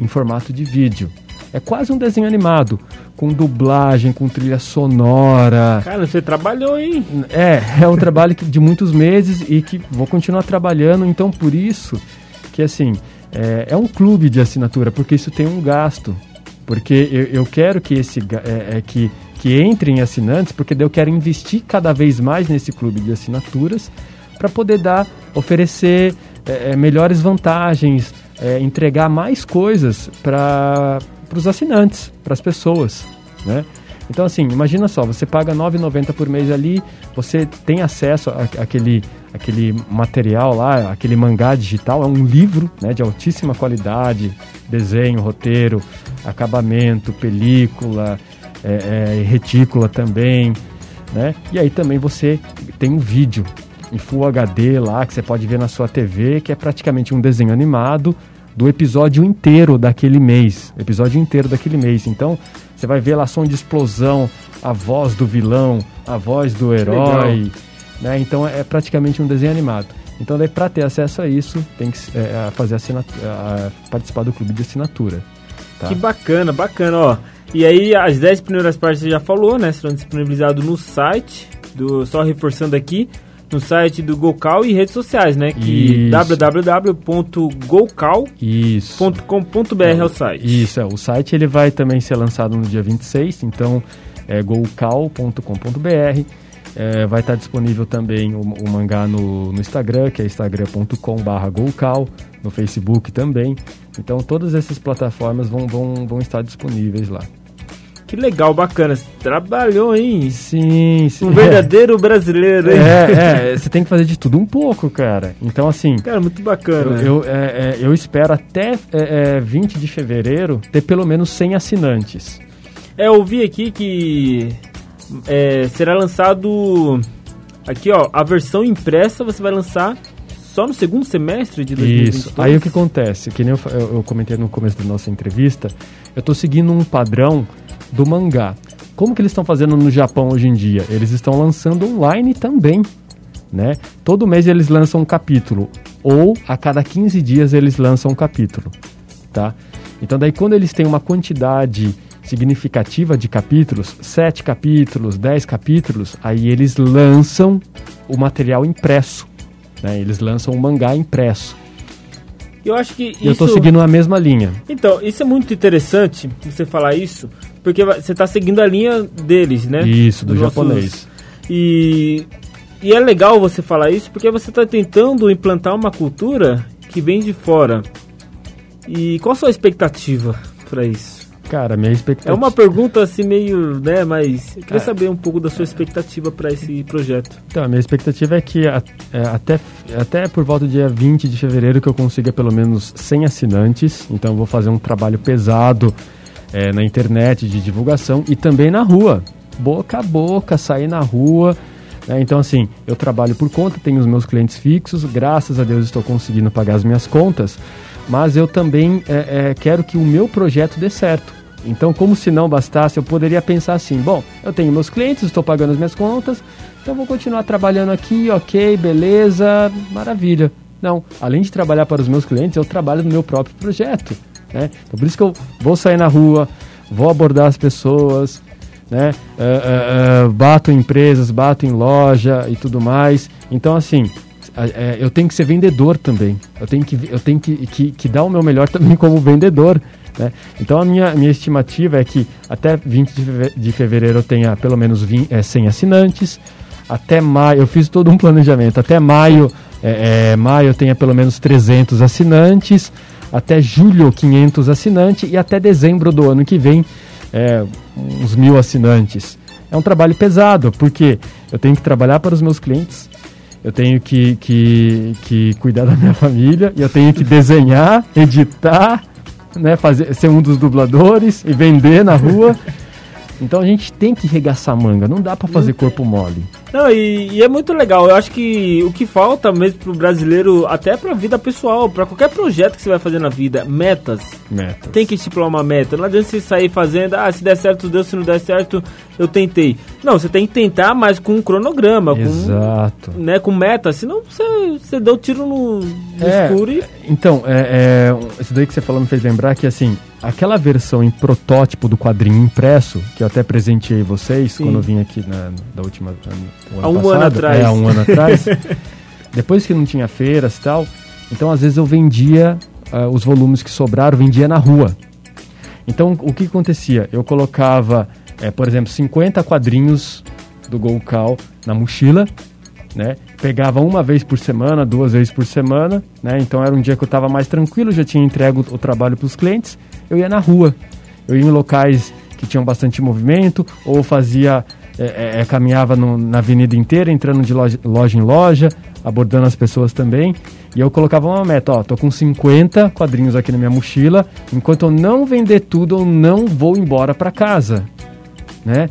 em formato de vídeo. É quase um desenho animado, com dublagem, com trilha sonora. Cara, você trabalhou, hein? É, é um trabalho de muitos meses e que vou continuar trabalhando, então por isso que assim, é, é um clube de assinatura, porque isso tem um gasto. Porque eu, eu quero que esse é, é que, que entrem assinantes, porque eu quero investir cada vez mais nesse clube de assinaturas para poder dar, oferecer é, é, melhores vantagens, é, entregar mais coisas para os assinantes, para as pessoas, né? Então, assim, imagina só, você paga R$ 9,90 por mês ali, você tem acesso àquele aquele material lá, aquele mangá digital, é um livro né, de altíssima qualidade, desenho, roteiro, acabamento, película, é, é, retícula também, né? E aí também você tem um vídeo. em Full HD lá, que você pode ver na sua TV, que é praticamente um desenho animado do episódio inteiro daquele mês. Episódio inteiro daquele mês. Então, você vai ver lá som de explosão, a voz do vilão, a voz do herói. Né? Então, é praticamente um desenho animado. Então, daí, para ter acesso a isso, tem que é, fazer assinatura, participar do clube de assinatura. Tá? Que bacana, bacana, ó. E aí, as 10 primeiras partes você já falou, né? Serão disponibilizados no site, do, só reforçando aqui, no site do Golcal e redes sociais, né? Que www.golcal.com.br é o site. Isso, é. O site ele vai também ser lançado no dia 26, então é golcal.com.br. É, vai estar disponível também o, o mangá no, no, Instagram, que é instagram.com.br golcal, no Facebook também. Então todas essas plataformas vão, vão, vão estar disponíveis lá. Que legal, bacana. Você trabalhou, hein? Sim, sim. Um verdadeiro brasileiro, hein? É, é, você tem que fazer de tudo um pouco, cara. Então, assim. Cara, muito bacana. Eu, eu, é, é eu espero até é, 20 é, de fevereiro ter pelo menos 100 assinantes. É, eu vi aqui que é, será lançado. Aqui, ó, a versão impressa você vai lançar só no segundo semestre de 2022? Isso. Aí o que acontece? Que nem eu, eu, eu comentei no começo da nossa entrevista, eu estou seguindo um padrão do mangá. Como que eles estão fazendo no Japão hoje em dia? Eles estão lançando online também, né? Todo mês eles lançam um capítulo ou a cada 15 dias eles lançam um capítulo, tá? Então daí quando eles têm uma quantidade significativa de capítulos, sete capítulos, dez capítulos, aí eles lançam o material impresso, né? Eles lançam o mangá impresso. Eu acho que isso... Eu estou seguindo a mesma linha. Então, isso é muito interessante você falar isso, porque você está seguindo a linha deles, né? Isso, do japonês. Nossos... E, e é legal você falar isso, porque você está tentando implantar uma cultura que vem de fora. E qual a sua expectativa para isso? Cara, minha expectativa. É uma pergunta assim meio, né, mas eu queria é. saber um pouco da sua expectativa para esse projeto. Então, a minha expectativa é que a, é, até, até por volta do dia 20 de fevereiro que eu consiga pelo menos 100 assinantes. Então, eu vou fazer um trabalho pesado é, na internet de divulgação e também na rua. Boca a boca, sair na rua. Né? Então, assim, eu trabalho por conta, tenho os meus clientes fixos, graças a Deus estou conseguindo pagar as minhas contas, mas eu também é, é, quero que o meu projeto dê certo. Então, como se não bastasse, eu poderia pensar assim: bom, eu tenho meus clientes, estou pagando as minhas contas, então vou continuar trabalhando aqui, ok, beleza, maravilha. Não, além de trabalhar para os meus clientes, eu trabalho no meu próprio projeto. Né? Então, por isso que eu vou sair na rua, vou abordar as pessoas, né? Uh, uh, uh, bato em empresas, bato em loja e tudo mais. Então, assim, eu tenho que ser vendedor também. Eu tenho que, eu tenho que, que, que dar o meu melhor também como vendedor. Né? Então a minha, minha estimativa é que até 20 de fevereiro eu tenha pelo menos 20, é, 100 assinantes. Até maio, eu fiz todo um planejamento. Até maio, é, é, maio eu tenha pelo menos 300 assinantes. Até julho, 500 assinantes. E até dezembro do ano que vem, é, uns mil assinantes. É um trabalho pesado, porque eu tenho que trabalhar para os meus clientes, eu tenho que, que, que cuidar da minha família, eu tenho que desenhar, editar, né, fazer, ser um dos dubladores e vender na rua. Então a gente tem que regaçar manga, não dá para fazer corpo mole. Não, e, e, é muito legal. Eu acho que o que falta mesmo pro brasileiro, até pra vida pessoal, para qualquer projeto que você vai fazer na vida, metas. Metas. Tem que estipular uma meta. Não adianta você sair fazendo, ah, se der certo, deu, se não der certo, eu tentei. Não, você tem que tentar, mas com um cronograma. Exato. Com, né, com meta, senão você, você deu tiro no, no é, escuro e... Então, é, é, isso daí que você falou me fez lembrar que, assim, aquela versão em protótipo do quadrinho impresso, que eu até presenteei vocês Sim. quando eu vim aqui na, da última há um passado, ano atrás. É, há um ano atrás. Depois que não tinha feiras e tal, então às vezes eu vendia uh, os volumes que sobraram, vendia na rua. Então o que acontecia? Eu colocava, é, por exemplo, 50 quadrinhos do Golcal na mochila, né? Pegava uma vez por semana, duas vezes por semana, né? Então era um dia que eu estava mais tranquilo, já tinha entregue o trabalho para os clientes, eu ia na rua. Eu ia em locais que tinham bastante movimento ou fazia é, é, é, caminhava no, na avenida inteira, entrando de loja, loja, em loja, abordando as pessoas também. E eu colocava uma meta, ó, tô com 50 quadrinhos aqui na minha mochila, enquanto eu não vender tudo, eu não vou embora para casa, né?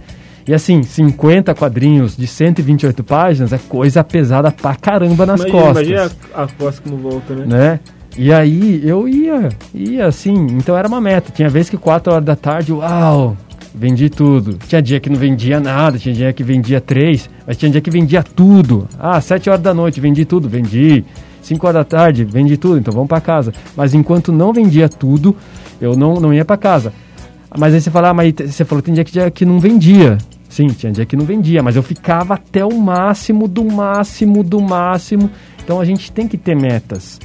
E assim, 50 quadrinhos de 128 páginas é coisa pesada pra caramba nas imagina, costas. Imagina a, a costa como volta, né? né? E aí eu ia, ia assim, então era uma meta. Tinha vez que 4 horas da tarde, uau, vendi tudo. Tinha dia que não vendia nada, tinha dia que vendia 3, mas tinha dia que vendia tudo. Ah, 7 horas da noite, vendi tudo, vendi. 5 horas da tarde, vendi tudo, então vamos para casa. Mas enquanto não vendia tudo, eu não, não ia para casa. Mas aí você fala, ah, mas você falou tem dia que, dia que não vendia. Sim, tinha dia que não vendia, mas eu ficava até o máximo, do máximo, do máximo. Então a gente tem que ter metas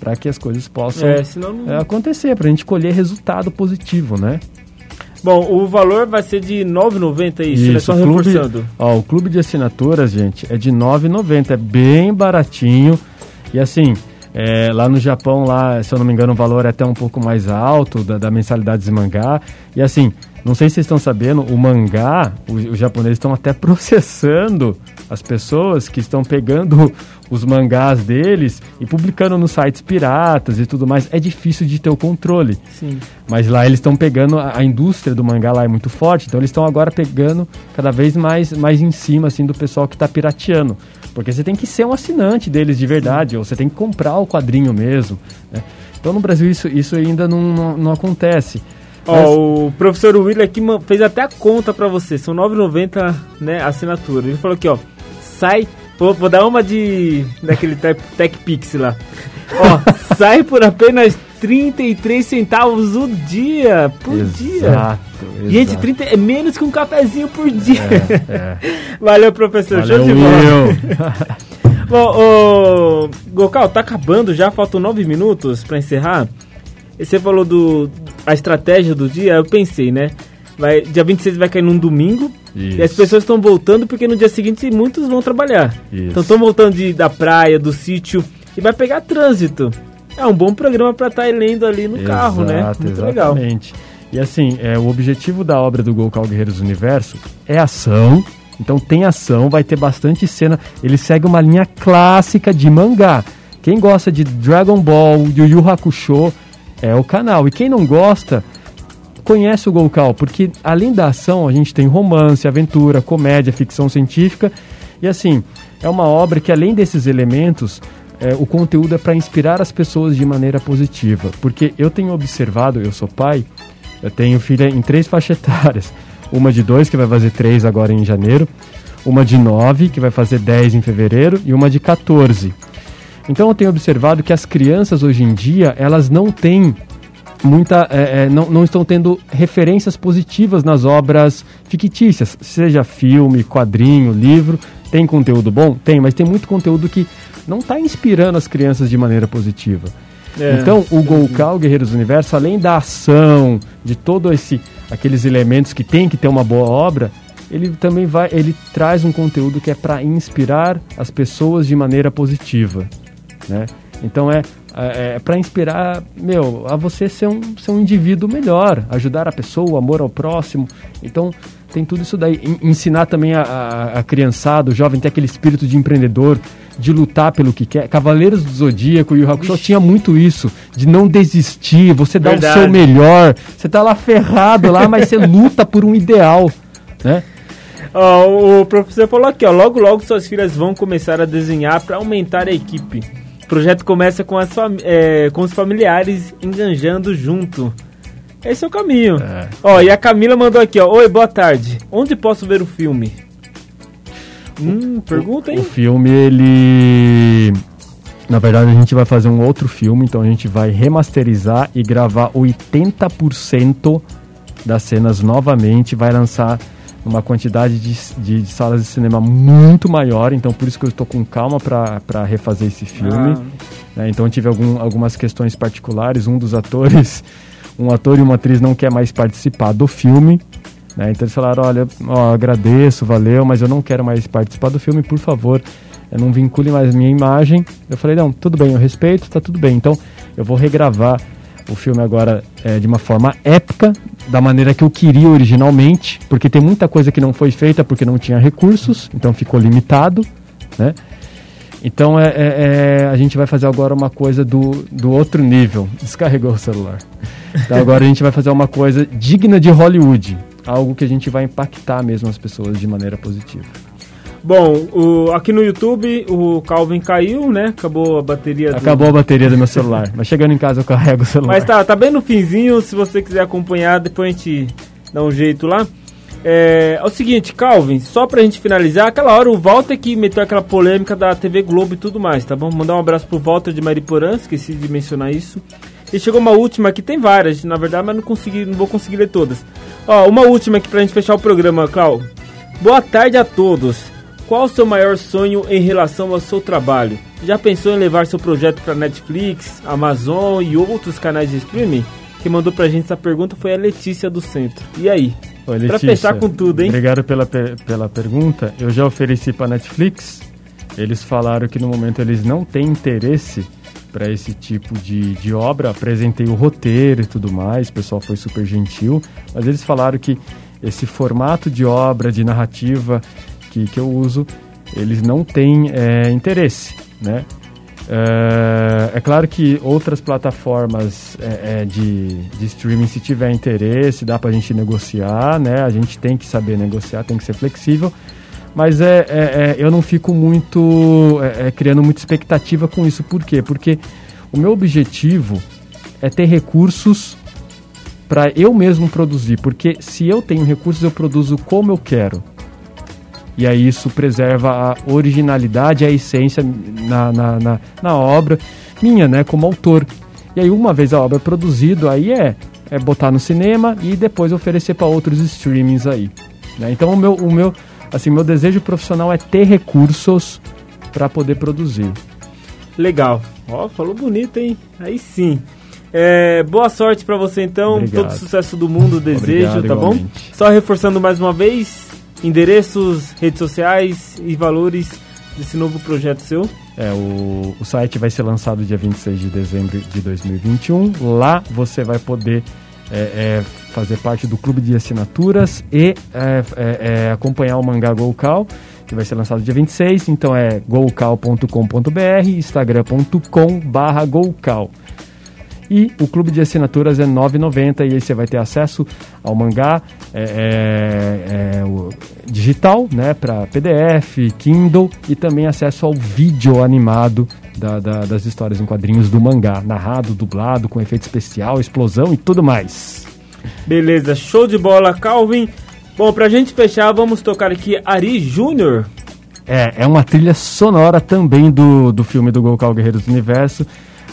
para que as coisas possam É, não- é, acontecer, para a gente colher resultado positivo, né? Bom, o valor vai ser de R$ 9,90 isso, né? Só o clube, reforçando. ó, o clube de assinaturas, gente, é de R$ 9,90, é bem baratinho. E assim, é, lá no Japão, lá, se eu não me engano, o valor é até um pouco mais alto da, da mensalidade de mangá. E assim, não sei se vocês estão sabendo, o mangá, o- os japoneses estão até processando as pessoas que estão pegando os mangás deles e publicando nos sites piratas e tudo mais. É difícil de ter o controle. Sim. Mas lá eles estão pegando, a, a indústria do mangá lá é muito forte, então eles estão agora pegando cada vez mais, mais em cima assim do pessoal que está pirateando. Porque você tem que ser um assinante deles de verdade, ou você tem que comprar o quadrinho mesmo. né? Então no Brasil isso, isso ainda não, não, não acontece. Ó, Mas- o professor William aqui fez até a conta pra você. São R$ 9,90 né, assinatura. Ele falou aqui, ó. Sai. Vou, vou dar uma de. daquele Tech, Pix lá. Ó, sai por apenas 33 centavos o dia. Por dia. Exato, Gente, exato. 30 é menos que um cafezinho por dia. É, Valeu, professor. Valeu, Show de bola. Bom, ô, Gokal, tá acabando já, faltam nove minutos pra encerrar. Você falou do a estratégia do dia, eu pensei, né? Vai, dia 26 vai cair num domingo e as Isso. pessoas estão voltando porque no dia seguinte muitos vão trabalhar. Isso. Então estão voltando de, da praia, do sítio e vai pegar trânsito. É um bom programa pra estar lendo ali no carro, né? Exato, Muito legal. exatamente. E assim, é, o objetivo da obra do Golcal Guerreiros do Universo é ação. Então tem ação, vai ter bastante cena. Ele segue uma linha clássica de mangá. Quem gosta de Dragon Ball, Yu Yu Hakusho, é o canal. E quem não gosta, conhece o Golcal, porque além da ação, a gente tem romance, aventura, comédia, ficção científica. E assim, é uma obra que além desses elementos, é, o conteúdo é para inspirar as pessoas de maneira positiva. Porque eu tenho observado, eu sou pai, eu tenho filha em três faixas etárias. Uma de dois, que vai fazer três agora em janeiro. Uma de nove, que vai fazer dez em fevereiro. E uma de 14. Então eu tenho observado que as crianças hoje em dia, elas não têm muita é, é, não, não estão tendo referências positivas nas obras fictícias, seja filme, quadrinho, livro. Tem conteúdo bom? Tem, mas tem muito conteúdo que não está inspirando as crianças de maneira positiva. É. Então, o Golcal Guerreiros do Universo, além da ação, de todo esse aqueles elementos que tem que ter uma boa obra, ele também vai, ele traz um conteúdo que é para inspirar as pessoas de maneira positiva, né? Então é é, para inspirar, meu, a você ser um, ser um indivíduo melhor, ajudar a pessoa, o amor ao próximo. Então tem tudo isso daí. En- ensinar também a, a, a criançada, o jovem, ter aquele espírito de empreendedor, de lutar pelo que quer. Cavaleiros do Zodíaco e o Hakusho tinha muito isso, de não desistir, você dá o Verdade. seu melhor. Você tá lá ferrado lá, mas você luta por um ideal, né? Ó, o professor falou aqui, ó, logo logo suas filhas vão começar a desenhar para aumentar a equipe. O projeto começa com, as é, com os familiares enganjando junto. Esse é o caminho. É. Ó, e a Camila mandou aqui, ó, oi, boa tarde. Onde posso ver o filme? Hum, pergunta, O hein? filme, ele. Na verdade, a gente vai fazer um outro filme, então a gente vai remasterizar e gravar 80% das cenas novamente. Vai lançar uma quantidade de, de, de salas de cinema muito maior, então por isso que eu estou com calma para refazer esse filme. né? Então eu tive algum, algumas questões particulares. Um dos atores, um ator e uma atriz não quer mais participar do filme. né? Então eles falaram, olha, ó, agradeço, valeu, mas eu não quero mais participar do filme, por favor, eh, não vincule mais minha imagem. Eu falei, não, tudo bem, eu respeito, tá tudo bem. Então eu vou regravar o filme agora eh, de uma forma épica, da maneira que eu queria originalmente, porque tem muita coisa que não foi feita porque não tinha recursos, então ficou limitado, né? Então é, é- é- a gente vai fazer agora uma coisa do, do outro nível. Descarregou o celular. Então agora a gente vai fazer uma coisa digna de Hollywood. algo que a gente vai impactar mesmo as pessoas de maneira positiva. Bom, o, aqui no YouTube o Calvin caiu, né? Acabou a bateria. Acabou do... a bateria do meu celular. Mas chegando em casa eu carrego o celular. Mas tá, tá bem no finzinho. Se você quiser acompanhar, depois a gente dá um jeito lá. É, é, o seguinte, Calvin, só pra gente finalizar, aquela hora o Walter que meteu aquela polêmica da TV Globo e tudo mais, tá bom? Mandar um abraço pro Walter de Mariporã, esqueci de mencionar isso. E chegou uma última aqui, tem várias, na verdade, mas não consegui, não vou conseguir ler todas. Ó, uma última aqui pra gente fechar o programa, Clau. Boa tarde a todos. Qual o seu maior sonho em relação ao seu trabalho? Já pensou em levar seu projeto para Netflix, Amazon e outros canais de streaming? Quem mandou pra gente essa pergunta foi a Letícia do Centro. E aí? Letícia, pra fechar com tudo, hein? Obrigado pela, pela pergunta. Eu já ofereci para Netflix. Eles falaram que no momento eles não têm interesse para esse tipo de, de obra. Apresentei o roteiro e tudo mais, o pessoal foi super gentil. Mas eles falaram que esse formato de obra, de narrativa que, que eu uso, eles não têm é, interesse, né? É, é, claro que outras plataformas é, é, de, de streaming, se tiver interesse, dá para a gente negociar, né? A gente tem que saber negociar, tem que ser flexível. Mas é, é, é eu não fico muito criando muita expectativa com isso. Por quê? Porque o meu objetivo é ter recursos para eu mesmo produzir. Porque se eu tenho recursos, eu produzo como eu quero. E aí isso preserva a originalidade, a essência na, na, na, na obra minha, né, como autor. E aí uma vez a obra produzida, aí é, é botar no cinema e depois oferecer para outros streamings aí. Né? Então o meu, o meu, assim, meu desejo profissional é ter recursos para poder produzir. Legal. Ó, oh, falou bonito, hein? Aí sim. É, boa sorte para você então, Obrigado. todo sucesso do mundo desejo, Obrigado, tá igualmente. bom? Só reforçando mais uma vez, endereços, redes sociais e valores desse novo projeto seu? É, o, o site vai ser lançado dia 26 de dezembro de 2021. Lá você vai poder é, é, fazer parte do clube de assinaturas e é, é, é acompanhar o mangá Golcal, que vai ser lançado dia 26. Então é golcal.com.br, instagram.com.br golcal. E o clube de assinaturas é R$ 9,90 e aí você vai ter acesso ao mangá é, é, é, digital, né, para PDF, Kindle e também acesso ao vídeo animado da, da, das histórias em quadrinhos do mangá, narrado, dublado, com efeito especial, explosão e tudo mais. Beleza, show de bola, Calvin. Bom, pra gente fechar, vamos tocar aqui Ari Júnior. É, é uma trilha sonora também do, do filme do Golcal Guerreiros do Universo.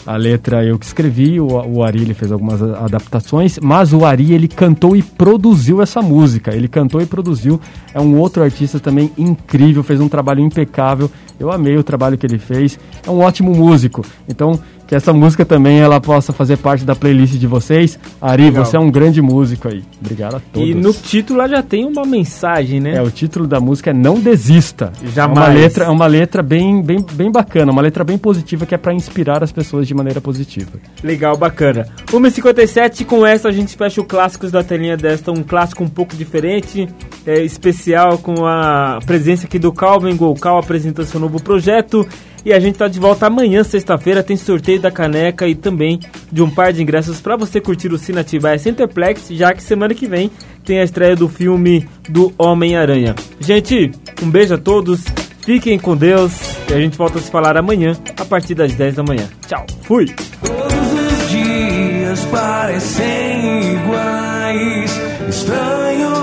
A letra eu que escrevi, o, o Ari ele fez algumas adaptações, mas o Ari ele cantou e produziu essa música. Ele cantou e produziu. É um outro artista também incrível, fez um trabalho impecável. Eu amei o trabalho que ele fez. É um ótimo músico. Então, que essa música também ela possa fazer parte da playlist de vocês. Ari, Legal. você é um grande músico aí. Obrigado a todos. E no título já tem uma mensagem, né? É, o título da música é Não Desista. Jamais. É uma letra, é uma letra bem, bem, bem bacana, uma letra bem positiva que é para inspirar as pessoas de maneira positiva. Legal, bacana. 1h57, com essa a gente fecha o Clássicos da telinha desta, um clássico um pouco diferente, é, especial com a presença aqui do Calvin Golcal apresentando seu novo projeto. E a gente está de volta amanhã, sexta-feira, tem sorteio da caneca e também de um par de ingressos para você curtir o Cine Atibaia Centerplex, já que semana que vem tem a estreia do filme do Homem-Aranha. Gente, um beijo a todos, fiquem com Deus e a gente volta a se falar amanhã a partir das 10 da manhã. Tchau, fui! Todos os dias parecem iguais, estranhos